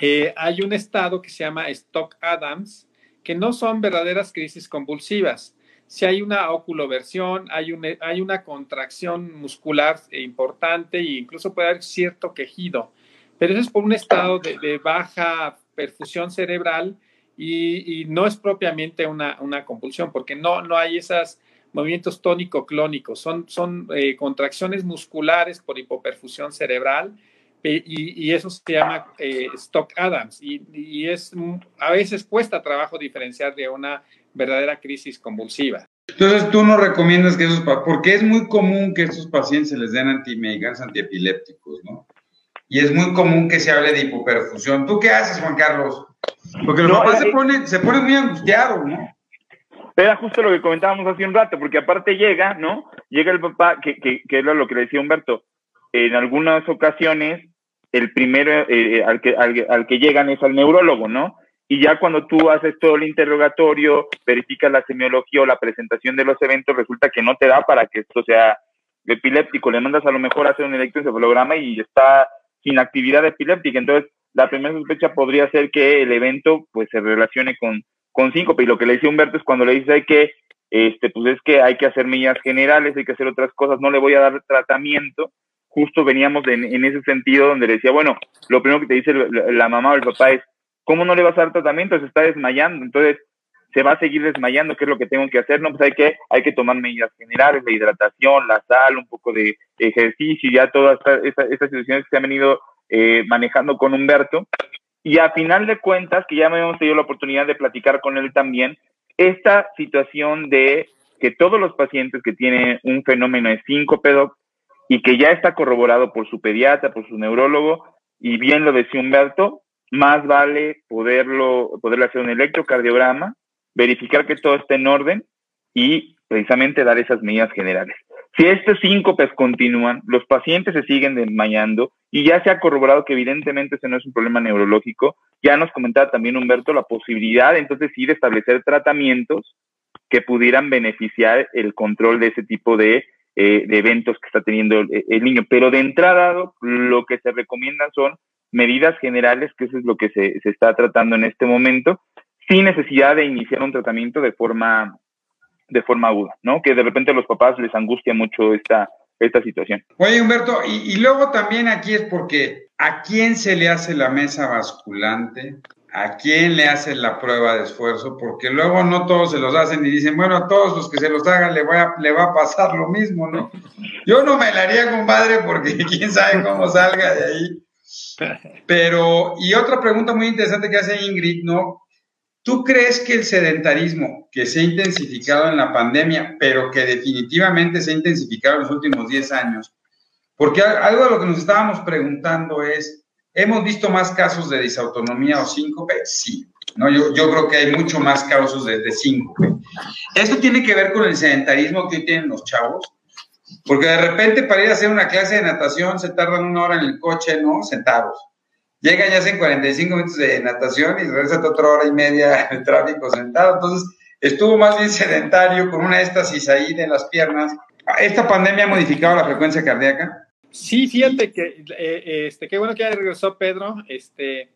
eh, hay un estado que se llama Stock-Adams, que no son verdaderas crisis convulsivas. Si hay una oculoversión, hay, hay una contracción muscular importante e incluso puede haber cierto quejido, pero eso es por un estado de baja perfusión cerebral y, no es propiamente una, una, compulsión, porque no, no hay esos movimientos tónico-clónicos, son, son eh, contracciones musculares por hipoperfusión cerebral y, y eso se llama eh, Stock Adams. Y, y, es a veces cuesta trabajo diferenciar de una verdadera crisis convulsiva. Entonces tú no recomiendas que esos, porque es muy común que estos pacientes se les den antimedicamentos antiepilépticos, ¿no? Y es muy común que se hable de hipoperfusión. ¿Tú qué haces, Juan Carlos? Porque los papás se ponen, se ponen muy angustiados, ¿no? Era justo lo que comentábamos hace un rato, porque aparte llega, ¿no? Llega el papá, que, que, que era lo que le decía Humberto, en algunas ocasiones el primero eh, eh, al, que, al, que llegan es al neurólogo, ¿no? Y ya cuando tú haces todo el interrogatorio, verificas la semiología o la presentación de los eventos, resulta que no te da para que esto sea epiléptico. Le mandas a lo mejor a hacer un electroencefalograma y está sin actividad epiléptica. Entonces, la primera sospecha podría ser que el evento pues se relacione con, con síncope. Y lo que le dice Humberto es cuando le dice que, este, pues es que hay que hacer medidas generales, hay que hacer otras cosas, no le voy a dar tratamiento. Justo veníamos en ese sentido donde le decía, bueno, lo primero que te dice la, mamá o el papá es, ¿cómo no le vas a dar tratamiento? Se está desmayando. Entonces, se va a seguir desmayando, ¿qué es lo que tengo que hacer? No, pues hay que, hay que tomar medidas generales, la hidratación, la sal, un poco de ejercicio, ya todas estas situaciones que se han venido eh, manejando con Humberto. Y a final de cuentas, que ya me hemos tenido la oportunidad de platicar con él también, esta situación de que todos los pacientes que tienen un fenómeno de síncope y que ya está corroborado por su pediatra, por su neurólogo, y bien lo decía Humberto, más vale poderlo, poderle hacer un electrocardiograma, verificar que todo está en orden y precisamente dar esas medidas generales. Si estos síncopes continúan, los pacientes se siguen desmayando y ya se ha corroborado que evidentemente ese no es un problema neurológico. Ya nos comentaba también Humberto la posibilidad entonces sí de establecer tratamientos que pudieran beneficiar el control de ese tipo de, eh, eventos que está teniendo el, niño. Pero de entrada, lo que se recomiendan son medidas generales, que eso es lo que se, se está tratando en este momento, sin necesidad de iniciar un tratamiento de forma de forma aguda, ¿no? Que de repente a los papás les angustia mucho esta, esta situación. Oye, Humberto, y, luego también aquí es porque ¿a quién se le hace la mesa basculante? ¿A quién le hacen la prueba de esfuerzo? Porque luego no todos se los hacen y dicen, bueno, a todos los que se los hagan le, voy a, le va a pasar lo mismo, ¿no? Yo no me la haría, compadre, porque quién sabe cómo salga de ahí. Pero, y otra pregunta muy interesante que hace Ingrid, ¿no? ¿Tú crees que el sedentarismo que se ha intensificado en la pandemia, pero que definitivamente se ha intensificado en los últimos 10 años? Porque algo de lo que nos estábamos preguntando es, ¿hemos visto más casos de disautonomía o síncope? Sí. ¿no? Yo, creo que hay mucho más casos de, de síncope. Esto tiene que ver con el sedentarismo que tienen los chavos, porque de repente para ir a hacer una clase de natación se tardan una hora en el coche, ¿no? Sentados Llegan ya hacen 45 minutos de natación y regresan otra hora y media de tráfico sentado. Entonces, estuvo más bien sedentario con una éstasis ahí de las piernas. ¿Esta pandemia ha modificado la frecuencia cardíaca? Sí, fíjate que, eh, este, qué bueno que ya regresó Pedro. Este,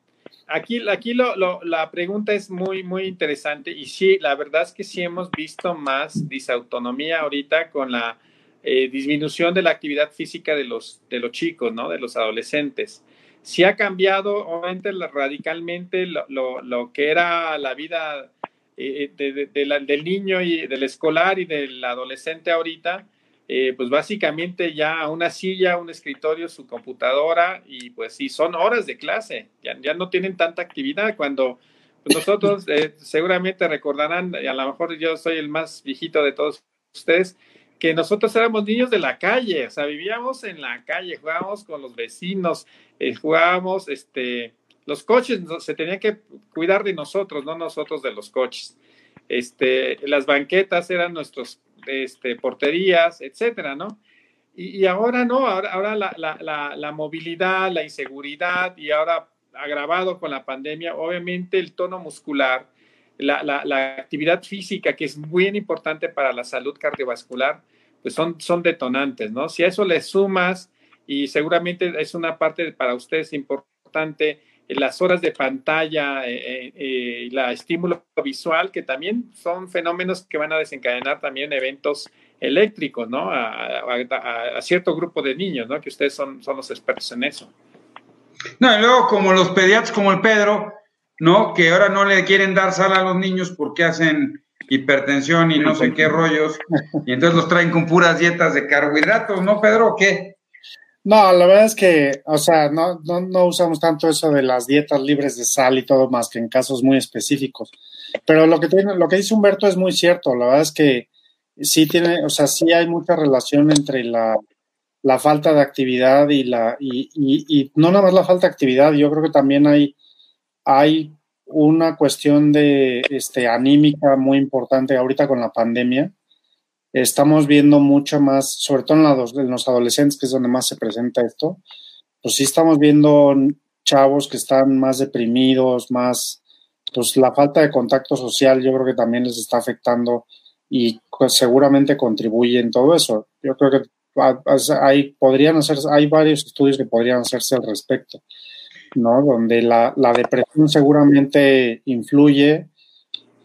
aquí aquí lo, la pregunta es muy, muy interesante y sí, la verdad es que sí hemos visto más disautonomía ahorita con la eh, disminución de la actividad física de los, de los chicos, ¿no? De los adolescentes sí ha cambiado obviamente radicalmente lo, que era la vida eh, del niño y del escolar y del adolescente ahorita, eh, pues básicamente ya una silla, un escritorio, su computadora y pues sí, son horas de clase, ya, ya no tienen tanta actividad cuando pues, nosotros eh, seguramente recordarán, y a lo mejor yo soy el más viejito de todos ustedes, que nosotros éramos niños de la calle, o sea, vivíamos en la calle, jugábamos con los vecinos, eh, jugábamos, este, los coches se tenían que cuidar de nosotros, no nosotros de los coches. Este, las banquetas eran nuestros este, porterías, etcétera, ¿no? Y, ahora no, ahora, ahora la, la, la, movilidad, la inseguridad y ahora agravado con la pandemia, obviamente el tono muscular, la, actividad física, que es muy importante para la salud cardiovascular, pues son, son detonantes, ¿no? Si a eso le sumas, y seguramente es una parte para ustedes importante, las horas de pantalla, eh, eh, eh la estímulo visual, que también son fenómenos que van a desencadenar también eventos eléctricos, ¿no? A, a, cierto grupo de niños, ¿no? Que ustedes son, son los expertos en eso. No, y luego como los pediatras como el Pedro, ¿no? Que ahora no le quieren dar sal a los niños porque hacen hipertensión y no sé qué rollos, y entonces los traen con puras dietas de carbohidratos, ¿no, Pedro? ¿O qué? No, la verdad es que, o sea, no, no, no usamos tanto eso de las dietas libres de sal y todo más que en casos muy específicos. Pero lo que tiene, lo que dice Humberto es muy cierto. La verdad es que sí tiene, o sea, sí hay mucha relación entre la, la falta de actividad y la, y, y, y no nada más la falta de actividad, yo creo que también hay hay una cuestión de este, anímica muy importante ahorita con la pandemia. Estamos viendo mucho más, sobre todo en, los adolescentes, que es donde más se presenta esto, pues sí estamos viendo chavos que están más deprimidos, más, pues la falta de contacto social yo creo que también les está afectando y pues, seguramente contribuye en todo eso. Yo creo que hay, podrían hacer, hay varios estudios que podrían hacerse al respecto. ¿No? Donde la, depresión seguramente influye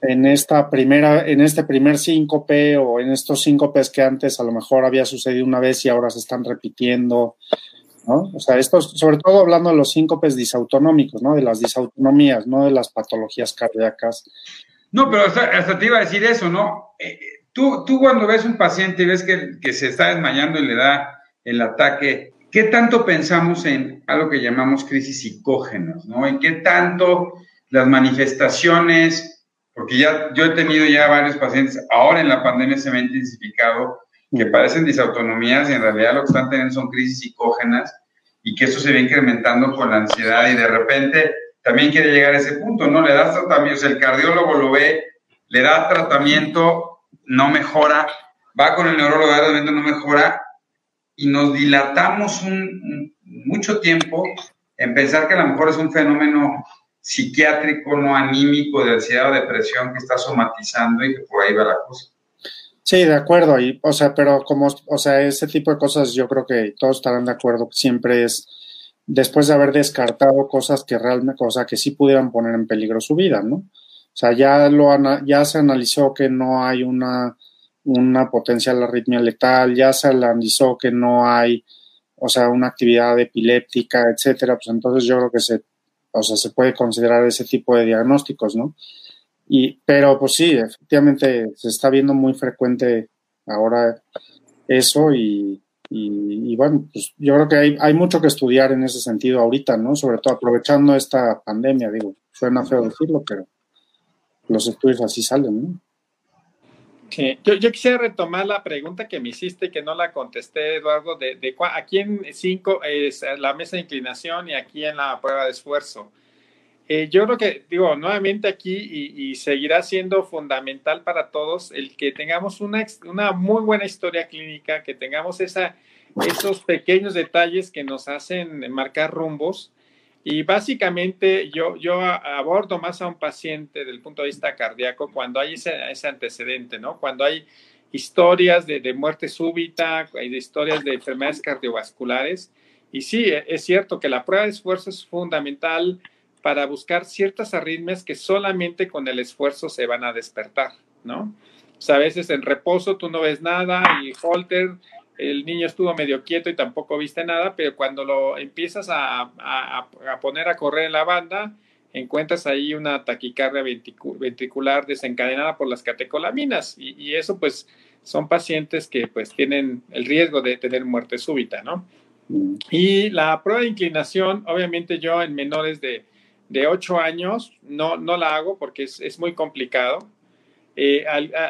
en esta primera, en este primer síncope o en estos síncopes que antes a lo mejor había sucedido una vez y ahora se están repitiendo, ¿no? O sea, esto sobre todo hablando de los síncopes disautonómicos, ¿no? De las disautonomías, no de las patologías cardíacas. No, pero hasta, te iba a decir eso, ¿no? Eh, tú, tú cuando ves un paciente y ves que, que se está desmayando y le da el ataque, ¿Qué tanto pensamos en algo que llamamos crisis psicógenas, ¿no? ¿En qué tanto las manifestaciones, porque ya yo he tenido ya varios pacientes, ahora en la pandemia se me ha intensificado, que padecen disautonomías y en realidad lo que están teniendo son crisis psicógenas y que eso se va incrementando con la ansiedad y de repente también quiere llegar a ese punto, ¿no? Le das tratamiento, o sea, el cardiólogo lo ve, le da tratamiento, no mejora, va con el neurólogo, no mejora y nos dilatamos un, mucho tiempo en pensar que a lo mejor es un fenómeno psiquiátrico, no anímico, de ansiedad o depresión que está somatizando y que por ahí va la cosa. Sí, de acuerdo, y, o sea, pero como, o sea, ese tipo de cosas yo creo que todos estarán de acuerdo, que siempre es después de haber descartado cosas que realmente, o sea, que sí pudieran poner en peligro su vida, ¿no? O sea, ya, lo, ya se analizó que no hay una, una potencial arritmia letal, ya se analizó que no hay, o sea, una actividad epiléptica, etcétera, pues entonces yo creo que se, o sea, se puede considerar ese tipo de diagnósticos, ¿no? Y, pero pues sí, efectivamente se está viendo muy frecuente ahora eso y, bueno, pues yo creo que hay, hay, mucho que estudiar en ese sentido ahorita, ¿no? Sobre todo aprovechando esta pandemia, digo, suena feo decirlo, pero los estudios así salen, ¿no? Sí, yo, yo quisiera retomar la pregunta que me hiciste que no la contesté, Eduardo, de, de aquí en cinco es la mesa de inclinación y aquí en la prueba de esfuerzo. Eh, yo creo que, digo, nuevamente aquí y, seguirá siendo fundamental para todos el que tengamos una, una muy buena historia clínica, que tengamos esa, esos pequeños detalles que nos hacen marcar rumbos. Y básicamente yo, yo abordo más a un paciente desde el punto de vista cardíaco cuando hay ese, ese antecedente, ¿no? Cuando hay historias de, de muerte súbita, hay historias de enfermedades cardiovasculares. Y sí, e, es cierto que la prueba de esfuerzo es fundamental para buscar ciertas arritmias que solamente con el esfuerzo se van a despertar, ¿no? O sea, a veces en reposo tú no ves nada y holter, el niño estuvo medio quieto y tampoco viste nada, pero cuando lo empiezas a, a, poner a correr en la banda, encuentras ahí una taquicardia ventricular desencadenada por las catecolaminas y, y, eso pues son pacientes que pues tienen el riesgo de tener muerte súbita, ¿no? Mm. Y la prueba de inclinación, obviamente yo en menores de de 8 años no, no la hago porque es, es muy complicado. Eh,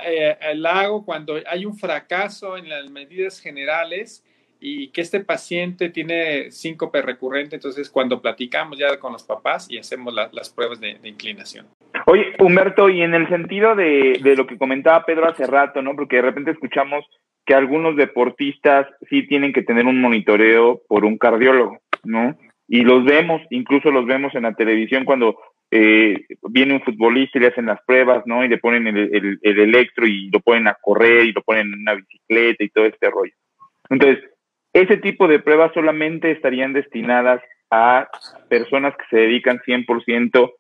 eh, la hago cuando hay un fracaso en las medidas generales y que este paciente tiene síncope recurrente, entonces cuando platicamos ya con los papás y hacemos las pruebas de, inclinación. Oye, Humberto, y en el sentido de, de, lo que comentaba Pedro hace rato, ¿no? Porque de repente escuchamos que algunos deportistas sí tienen que tener un monitoreo por un cardiólogo, ¿no? y los vemos, incluso los vemos en la televisión cuando eh, viene un futbolista y le hacen las pruebas, ¿no? Y le ponen el, el, electro y lo ponen a correr y lo ponen en una bicicleta y todo este rollo. Entonces, ese tipo de pruebas solamente estarían destinadas a personas que se dedican 100%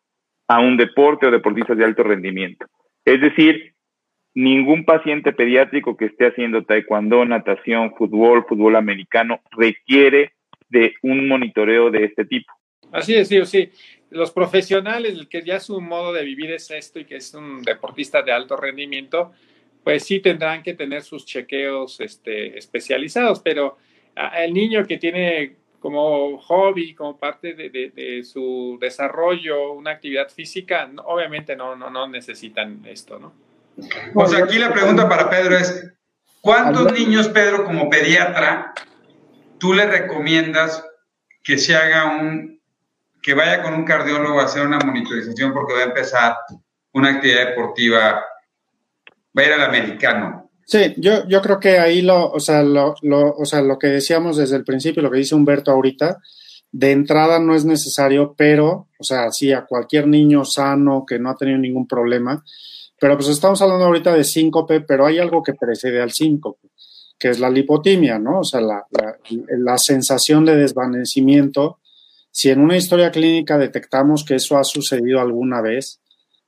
a un deporte o deportistas de alto rendimiento. Es decir, ningún paciente pediátrico que esté haciendo taekwondo, natación, fútbol, fútbol americano requiere de un monitoreo de este tipo. Así es, sí, sí. Los profesionales, el que ya su modo de vivir es esto y que es un deportista de alto rendimiento, pues sí tendrán que tener sus chequeos este, especializados, pero el niño que tiene como hobby, como parte de, su desarrollo, una actividad física, obviamente no, no, no necesitan esto, ¿no? Pues aquí la pregunta para Pedro es, ¿cuántos niños, Pedro, como pediatra, tú le recomiendas que se haga un, que vaya con un cardiólogo a hacer una monitorización porque va a empezar una actividad deportiva, va a ir al americano. Sí, yo, yo creo que ahí lo, o sea, lo, lo, o sea, lo que decíamos desde el principio, lo que dice Humberto ahorita, de entrada no es necesario, pero, o sea, sí, a cualquier niño sano que no ha tenido ningún problema, pero pues estamos hablando ahorita de síncope, pero hay algo que precede al síncope que es la lipotimia, ¿no? O sea, la, la, sensación de desvanecimiento. Si en una historia clínica detectamos que eso ha sucedido alguna vez,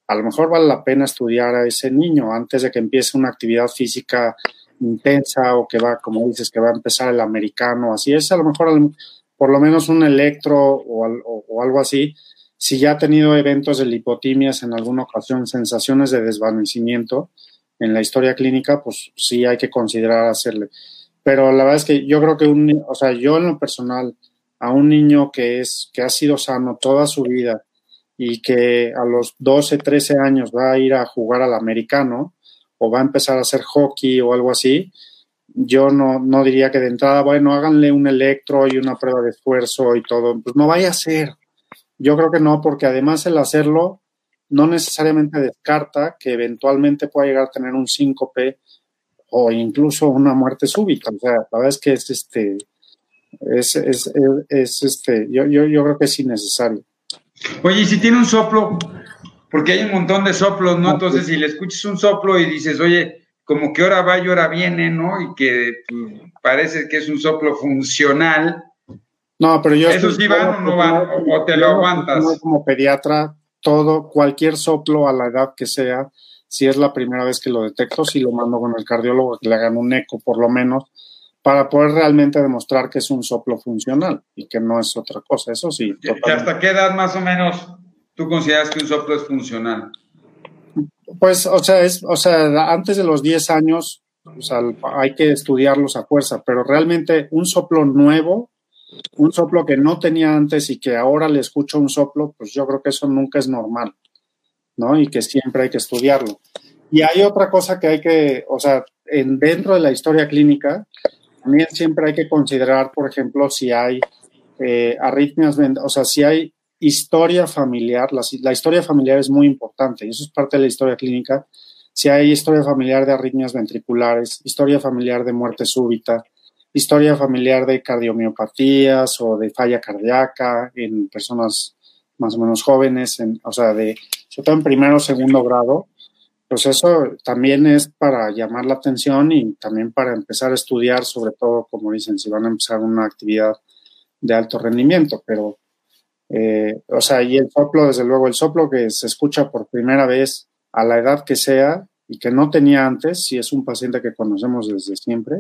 a lo mejor vale la pena estudiar a ese niño antes de que empiece una actividad física intensa o que va, como dices, que va a empezar el americano, así es, a lo mejor por lo menos un electro o, algo así, si ya ha tenido eventos de lipotimias en alguna ocasión, sensaciones de desvanecimiento, en la historia clínica, pues sí hay que considerar hacerle. Pero la verdad es que yo creo que un, o sea, yo en lo personal, a un niño que es, que ha sido sano toda su vida y que a los 12, 13 años va a ir a jugar al americano o va a empezar a hacer hockey o algo así, yo no, no diría que de entrada, bueno, háganle un electro y una prueba de esfuerzo y todo, pues no vaya a ser. Yo creo que no, porque además el hacerlo no necesariamente descarta que eventualmente pueda llegar a tener un síncope o incluso una muerte súbita. O sea, la verdad es que es este, es, es, es, este, yo, yo, yo creo que es innecesario. Oye, y si tiene un soplo, porque hay un montón de soplos, ¿no? Entonces, si le escuchas un soplo y dices, oye, como que hora va y hora viene, ¿no? Y que pues, parece que es un soplo funcional. No, pero yo... ¿Eso sí van o no van? ¿O te lo aguantas? Como pediatra, todo, cualquier soplo a la edad que sea, si es la primera vez que lo detecto, si lo mando con el cardiólogo que le hagan un eco por lo menos, para poder realmente demostrar que es un soplo funcional y que no es otra cosa. Eso sí. ¿Y hasta qué edad más o menos tú consideras que un soplo es funcional? Pues, o sea, es, o sea, antes de los 10 años, o sea, hay que estudiarlos a fuerza, pero realmente un soplo nuevo, un soplo que no tenía antes y que ahora le escucho un soplo, pues yo creo que eso nunca es normal, ¿no? Y que siempre hay que estudiarlo. Y hay otra cosa que hay que, o sea, en, dentro de la historia clínica, también siempre hay que considerar, por ejemplo, si hay eh, arritmias, o sea, si hay historia familiar, la, historia familiar es muy importante y eso es parte de la historia clínica. Si hay historia familiar de arritmias ventriculares, historia familiar de muerte súbita, historia familiar de cardiomiopatías o de falla cardíaca en personas más o menos jóvenes, en, o sea, de, sobre todo en primero o segundo grado, pues eso también es para llamar la atención y también para empezar a estudiar, sobre todo, como dicen, si van a empezar una actividad de alto rendimiento, pero, eh, o sea, y el soplo, desde luego, el soplo que se escucha por primera vez a la edad que sea y que no tenía antes, si es un paciente que conocemos desde siempre,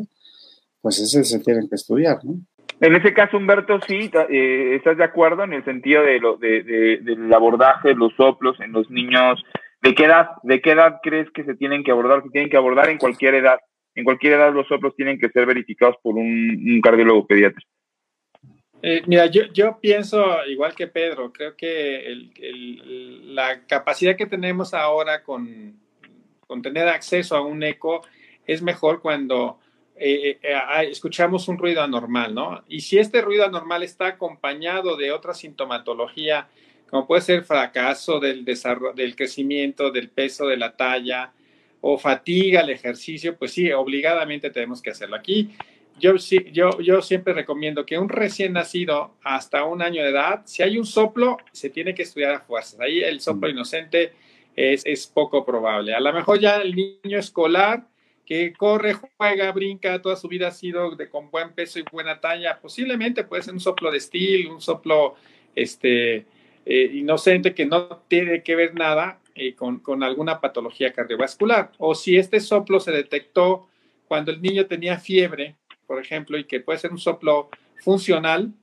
pues ese se tiene que estudiar, ¿no? En ese caso, Humberto, sí, eh, estás de acuerdo en el sentido de lo, de, del abordaje de los soplos en los niños ¿De qué edad, de qué edad crees que se tienen que abordar? Se tienen que abordar en cualquier edad. En cualquier edad los soplos tienen que ser verificados por un, cardiólogo pediatra. Eh, mira, yo, pienso igual que Pedro, creo que la capacidad que tenemos ahora con, tener acceso a un eco es mejor cuando eh, eh, escuchamos un ruido anormal, ¿no? Y si este ruido anormal está acompañado de otra sintomatología, como puede ser fracaso del, del crecimiento, del peso, de la talla o fatiga al ejercicio, pues sí, obligadamente tenemos que hacerlo. Aquí yo, yo, yo siempre recomiendo que un recién nacido hasta un año de edad, si hay un soplo, se tiene que estudiar a fuerzas. Ahí el soplo inocente es, es poco probable. A lo mejor ya el niño escolar que corre, juega, brinca, toda su vida ha sido de, con buen peso y buena talla, posiblemente puede ser un soplo de estilo, un soplo este, eh, inocente que no tiene que ver nada eh, con, alguna patología cardiovascular. O si este soplo se detectó cuando el niño tenía fiebre, por ejemplo, y que puede ser un soplo funcional,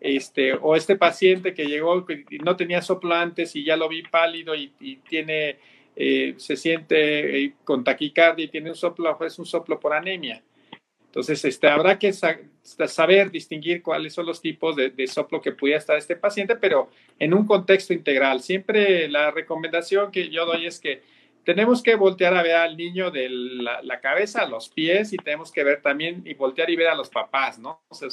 este, o este paciente que llegó y no tenía soplo antes y ya lo vi pálido y, tiene, eh, se siente con taquicardia y tiene un soplo, es un soplo por anemia. Entonces, este, habrá que saber distinguir cuáles son los tipos de, soplo que pudiera estar este paciente, pero en un contexto integral. Siempre la recomendación que yo doy es que tenemos que voltear a ver al niño de la, cabeza a los pies y tenemos que ver también y voltear y ver a los papás, ¿no? O sea,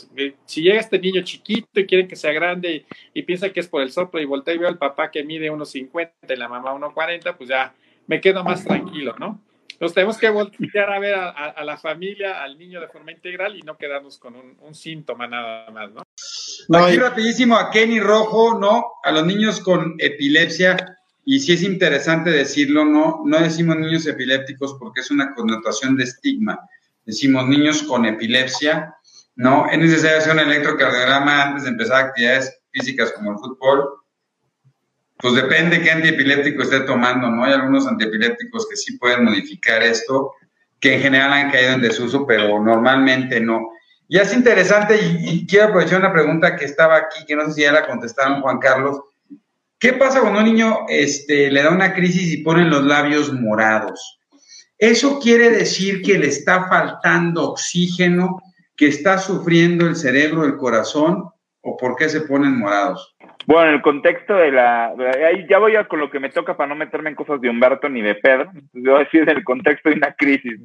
si llega este niño chiquito y quieren que sea grande y, piensa que es por el soplo y voltea y veo al papá que mide unos 50 y la mamá 1,40, pues ya me quedo más tranquilo, ¿no? Nos tenemos que voltear a ver a, la familia, al niño de forma integral y no quedarnos con un, síntoma nada más, ¿no? Aquí rapidísimo a Kenny Rojo, ¿no? A los niños con epilepsia, y sí es interesante decirlo, ¿no? No decimos niños epilépticos porque es una connotación de estigma. Decimos niños con epilepsia, ¿no? Es necesario hacer un electrocardiograma antes de empezar actividades físicas como el fútbol pues depende qué antiepiléptico esté tomando, ¿no? Hay algunos antiepilépticos que sí pueden modificar esto, que en general han caído en desuso, pero normalmente no. Y es interesante, y, quiero aprovechar una pregunta que estaba aquí, que no sé si ya la contestaron Juan Carlos. ¿Qué pasa cuando un niño este, le da una crisis y pone los labios morados? Eso quiere decir que le está faltando oxígeno, que está sufriendo el cerebro, el corazón, o por qué se ponen morados? Bueno, en el contexto de la... Ahí ya voy a con lo que me toca para no meterme en cosas de Humberto ni de Pedro. Entonces, voy a decir en el contexto de una crisis.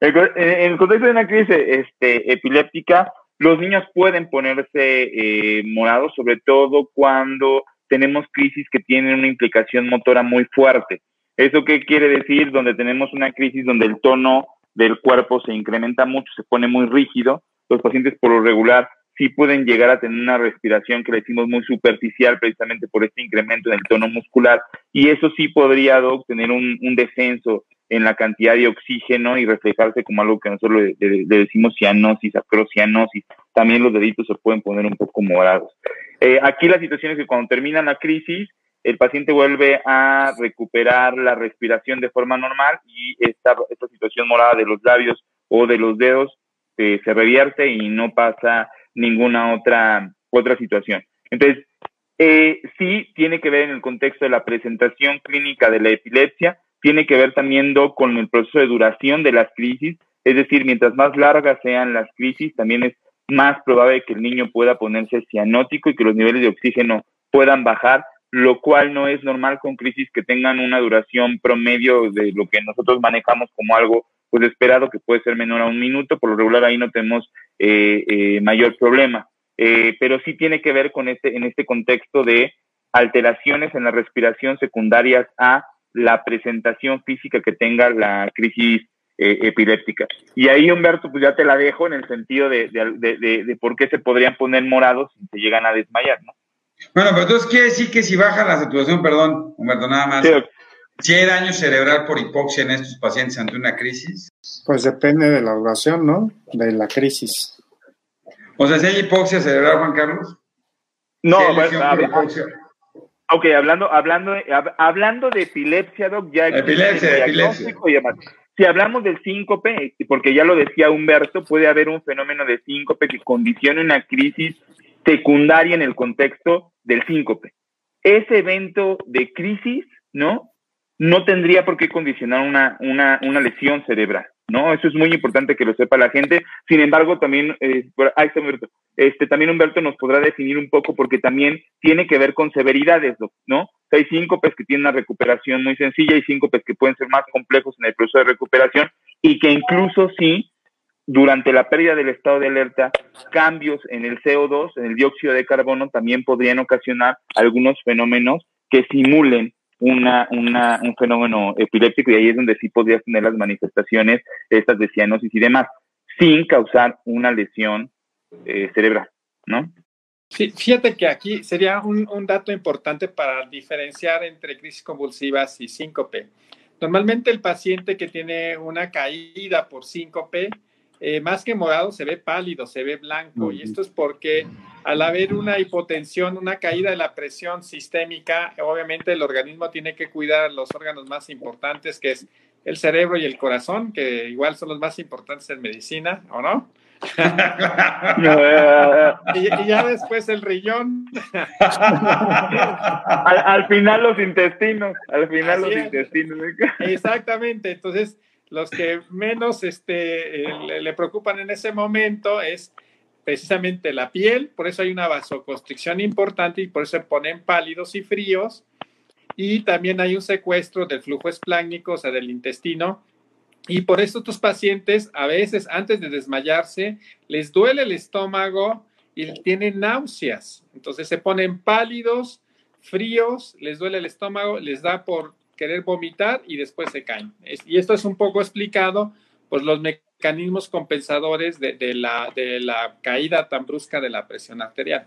En el contexto de una crisis este, epiléptica, los niños pueden ponerse eh, morados, sobre todo cuando tenemos crisis que tienen una implicación motora muy fuerte. ¿Eso qué quiere decir? Donde tenemos una crisis donde el tono del cuerpo se incrementa mucho, se pone muy rígido. Los pacientes por lo regular sí pueden llegar a tener una respiración que le decimos muy superficial precisamente por este incremento en el tono muscular y eso sí podría obtener un, un descenso en la cantidad de oxígeno y reflejarse como algo que nosotros le, decimos cianosis, acrocianosis. También los deditos se pueden poner un poco morados. Eh, aquí la situación es que cuando termina la crisis, el paciente vuelve a recuperar la respiración de forma normal y esta, esta situación morada de los labios o de los dedos eh, se revierte y no pasa ninguna otra, otra situación. Entonces, eh, sí tiene que ver en el contexto de la presentación clínica de la epilepsia, tiene que ver también con el proceso de duración de las crisis, es decir, mientras más largas sean las crisis, también es más probable que el niño pueda ponerse cianótico y que los niveles de oxígeno puedan bajar, lo cual no es normal con crisis que tengan una duración promedio de lo que nosotros manejamos como algo pues esperado que puede ser menor a un minuto, por lo regular ahí no tenemos eh, eh, mayor problema. Eh, pero sí tiene que ver con este, en este contexto de alteraciones en la respiración secundarias a la presentación física que tenga la crisis epiléptica. Y ahí, Humberto, pues ya te la dejo en el sentido de, de, por qué se podrían poner morados si se llegan a desmayar, ¿no? Bueno, pero entonces quiere decir que si baja la saturación, perdón, Humberto, nada más. ¿Si hay daño cerebral por hipoxia en estos pacientes ante una crisis? Pues depende de la duración, ¿no? De la crisis. O sea, si hay hipoxia cerebral, Juan Carlos. No, bueno, Ok, hablando, hablando, de, hablando de epilepsia, Doc, ya epilepsia, epilepsia. Si hablamos del síncope, porque ya lo decía Humberto, puede haber un fenómeno de síncope que condicione una crisis secundaria en el contexto del síncope. Ese evento de crisis, ¿no? No tendría por qué condicionar una, una, una lesión cerebral, ¿no? Eso es muy importante que lo sepa la gente. Sin embargo, también, eh, ahí está Humberto, este, también Humberto nos podrá definir un poco porque también tiene que ver con severidades, ¿no? Hay síncopes que tienen una recuperación muy sencilla y síncopes que pueden ser más complejos en el proceso de recuperación y que incluso sí, durante la pérdida del estado de alerta, cambios en el CO2, en el dióxido de carbono, también podrían ocasionar algunos fenómenos que simulen una, un fenómeno epiléptico y ahí es donde sí podrías tener las manifestaciones estas de cianosis y demás, sin causar una lesión eh, cerebral, ¿no? Sí, fíjate que aquí sería un, un, dato importante para diferenciar entre crisis convulsivas y síncope. Normalmente el paciente que tiene una caída por síncope eh, más que morado, se ve pálido, se ve blanco. Y esto es porque al haber una hipotensión, una caída de la presión sistémica, obviamente el organismo tiene que cuidar los órganos más importantes, que es el cerebro y el corazón, que igual son los más importantes en medicina, ¿o no? y, ya después el riñón. al, final los intestinos, al final los intestinos. Exactamente, entonces los que menos este, eh, le, preocupan en ese momento es precisamente la piel, por eso hay una vasoconstricción importante y por eso se ponen pálidos y fríos. Y también hay un secuestro del flujo esplácnico, o sea, del intestino. Y por eso tus pacientes a veces antes de desmayarse les duele el estómago y tienen náuseas. Entonces se ponen pálidos, fríos, les duele el estómago, les da por querer vomitar y después se caen. y esto es un poco explicado por los mecanismos compensadores de, la, de la caída tan brusca de la presión arterial.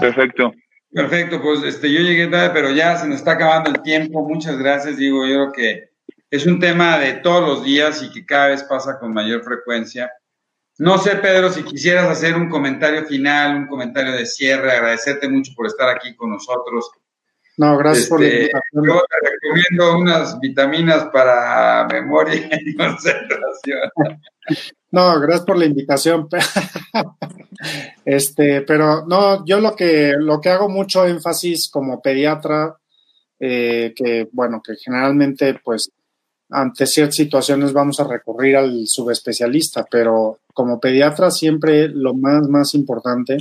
Perfecto. Perfecto, pues este, yo llegué tarde, pero ya se nos está acabando el tiempo. Muchas gracias, digo, yo creo que es un tema de todos los días y que cada vez pasa con mayor frecuencia. No sé, Pedro, si quisieras hacer un comentario final, un comentario de cierre, agradecerte mucho por estar aquí con nosotros no, gracias por la este, invitación. Yo te recomiendo unas vitaminas para memoria y concentración. No, gracias por la invitación. Este, pero no, yo lo que lo que hago mucho énfasis como pediatra, eh, que bueno, que generalmente, pues, ante ciertas situaciones vamos a recurrir al subespecialista, pero como pediatra siempre lo más más importante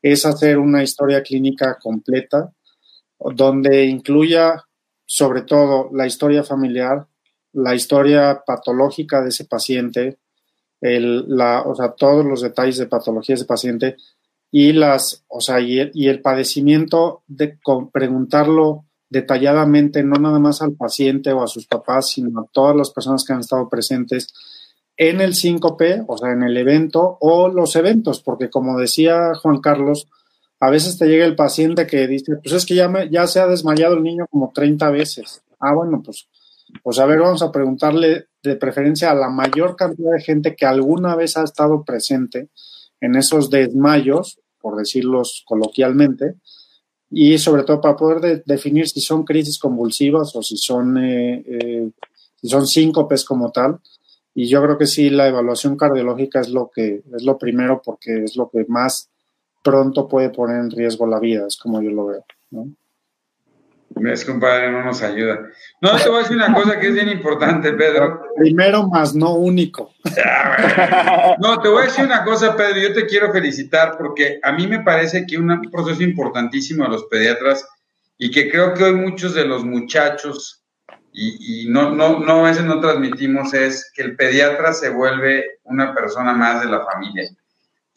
es hacer una historia clínica completa donde incluya sobre todo la historia familiar, la historia patológica de ese paciente, el, la, o sea, todos los detalles de patología de ese paciente y las, o sea, y el, y el padecimiento de preguntarlo detalladamente, no nada más al paciente o a sus papás, sino a todas las personas que han estado presentes en el 5P, o sea, en el evento o los eventos, porque como decía Juan Carlos, a veces te llega el paciente que dice, pues es que ya, me, ya se ha desmayado el niño como 30 veces. Ah, bueno, pues, pues a ver, vamos a preguntarle de preferencia a la mayor cantidad de gente que alguna vez ha estado presente en esos desmayos, por decirlos coloquialmente, y sobre todo para poder definir si son crisis convulsivas o si son, eh, eh, si son síncopes como tal. Y yo creo que sí, la evaluación cardiológica es lo que es lo primero porque es lo que más pronto puede poner en riesgo la vida, es como yo lo veo. ¿no? Es compadre, no nos ayuda. No, te voy a decir una cosa que es bien importante, Pedro. Primero más no único. No, te voy a decir una cosa, Pedro. Yo te quiero felicitar porque a mí me parece que un proceso importantísimo a los pediatras y que creo que hoy muchos de los muchachos y, y no, no, no a veces no transmitimos es que el pediatra se vuelve una persona más de la familia.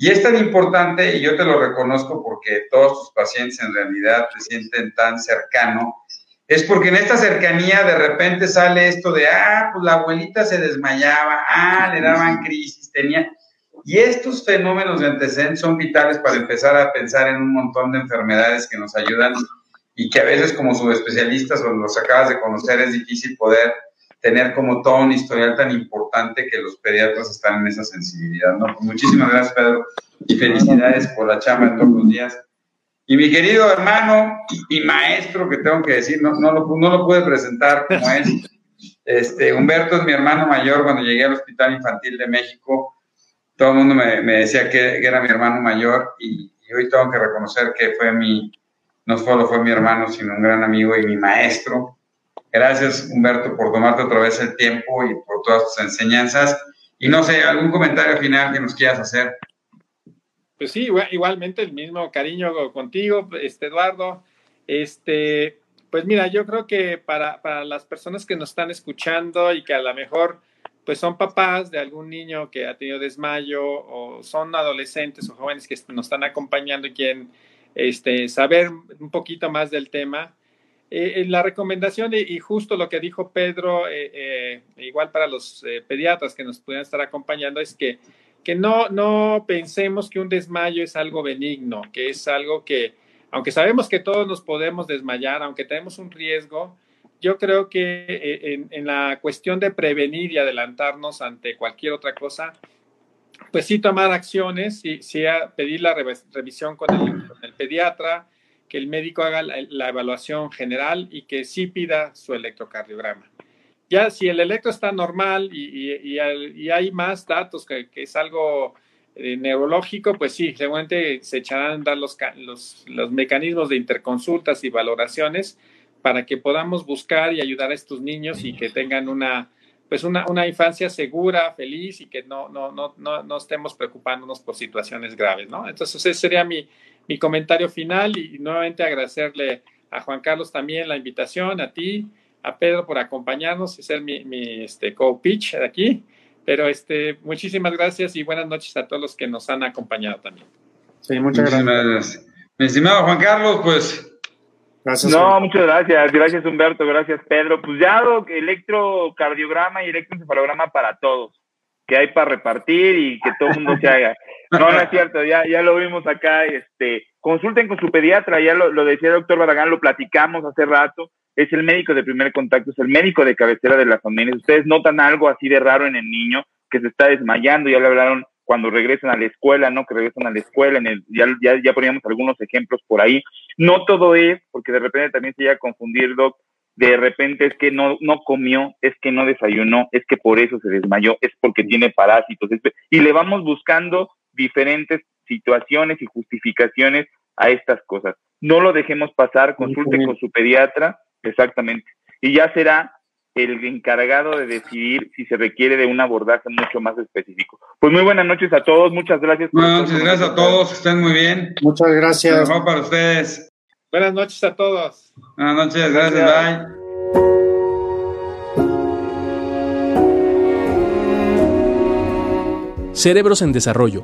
Y es tan importante, y yo te lo reconozco porque todos tus pacientes en realidad te sienten tan cercano, es porque en esta cercanía de repente sale esto de, ah, pues la abuelita se desmayaba, ah, le daban crisis, tenía... Y estos fenómenos de antecedentes son vitales para empezar a pensar en un montón de enfermedades que nos ayudan y que a veces como subespecialistas o los acabas de conocer es difícil poder tener como todo un historial tan importante que los pediatras están en esa sensibilidad. ¿no? Pues muchísimas gracias, Pedro, y felicidades por la chamba de todos los días. Y mi querido hermano y, maestro, que tengo que decir, no, no, lo, no lo pude presentar como es, este, Humberto es mi hermano mayor cuando llegué al Hospital Infantil de México. Todo el mundo me, me decía que, que, era mi hermano mayor y, y, hoy tengo que reconocer que fue mi, no solo fue mi hermano, sino un gran amigo y mi maestro. Gracias, Humberto, por tomarte otra vez el tiempo y por todas tus enseñanzas. Y no sé, algún comentario final que nos quieras hacer. Pues sí, igualmente el mismo cariño contigo, este Eduardo. Este, pues mira, yo creo que para, para las personas que nos están escuchando y que a lo mejor pues son papás de algún niño que ha tenido desmayo o son adolescentes o jóvenes que nos están acompañando y quieren este, saber un poquito más del tema, eh, la recomendación y, justo lo que dijo Pedro, eh, eh, igual para los pediatras que nos pudieran estar acompañando, es que, que no, no pensemos que un desmayo es algo benigno, que es algo que, aunque sabemos que todos nos podemos desmayar, aunque tenemos un riesgo, yo creo que en, la cuestión de prevenir y adelantarnos ante cualquier otra cosa, pues sí tomar acciones, sí, sí pedir la revisión con el pediatra, que el médico haga la, evaluación general y que sí pida su electrocardiograma. Ya si el electro está normal y, hay más datos que, es algo eh, neurológico, pues sí, seguramente se echarán a dar los, los, mecanismos de interconsultas y valoraciones para que podamos buscar y ayudar a estos niños y que tengan una, pues una, una infancia segura, feliz y que no, no, no, no, no estemos preocupándonos por situaciones graves, ¿no? Entonces, ese sería mi, mi comentario final y nuevamente agradecerle a Juan Carlos también la invitación, a ti, a Pedro por acompañarnos y ser mi, mi este, co-pitch de aquí. Pero este, muchísimas gracias y buenas noches a todos los que nos han acompañado también. Sí, muchas gracias. Mi estimado Juan Carlos, pues. Gracias. No, muchas gracias. Gracias, Humberto. Gracias, Pedro. Pues ya electrocardiograma y electroencefalograma para todos que hay para repartir y que todo el mundo se haga. No, no es cierto, ya, ya lo vimos acá, este, consulten con su pediatra, ya lo, lo decía el doctor Barragán, lo platicamos hace rato, es el médico de primer contacto, es el médico de cabecera de las familias. Ustedes notan algo así de raro en el niño que se está desmayando, ya le hablaron cuando regresan a la escuela, ¿no? Que regresan a la escuela, en el, ya, ya, ya poníamos algunos ejemplos por ahí. No todo es, porque de repente también se llega a confundir, Doc, de repente es que no, no comió, es que no desayunó, es que por eso se desmayó, es porque tiene parásitos. y le vamos buscando diferentes situaciones y justificaciones a estas cosas. No lo dejemos pasar, consulte con su pediatra, exactamente. Y ya será el encargado de decidir si se requiere de un abordaje mucho más específico. Pues muy buenas noches a todos, muchas gracias. buenas noches, gracias a todos, estén muy bien. Muchas gracias. para ustedes. Buenas noches a todos. Buenas noches, gracias, bye. Cerebros en Desarrollo,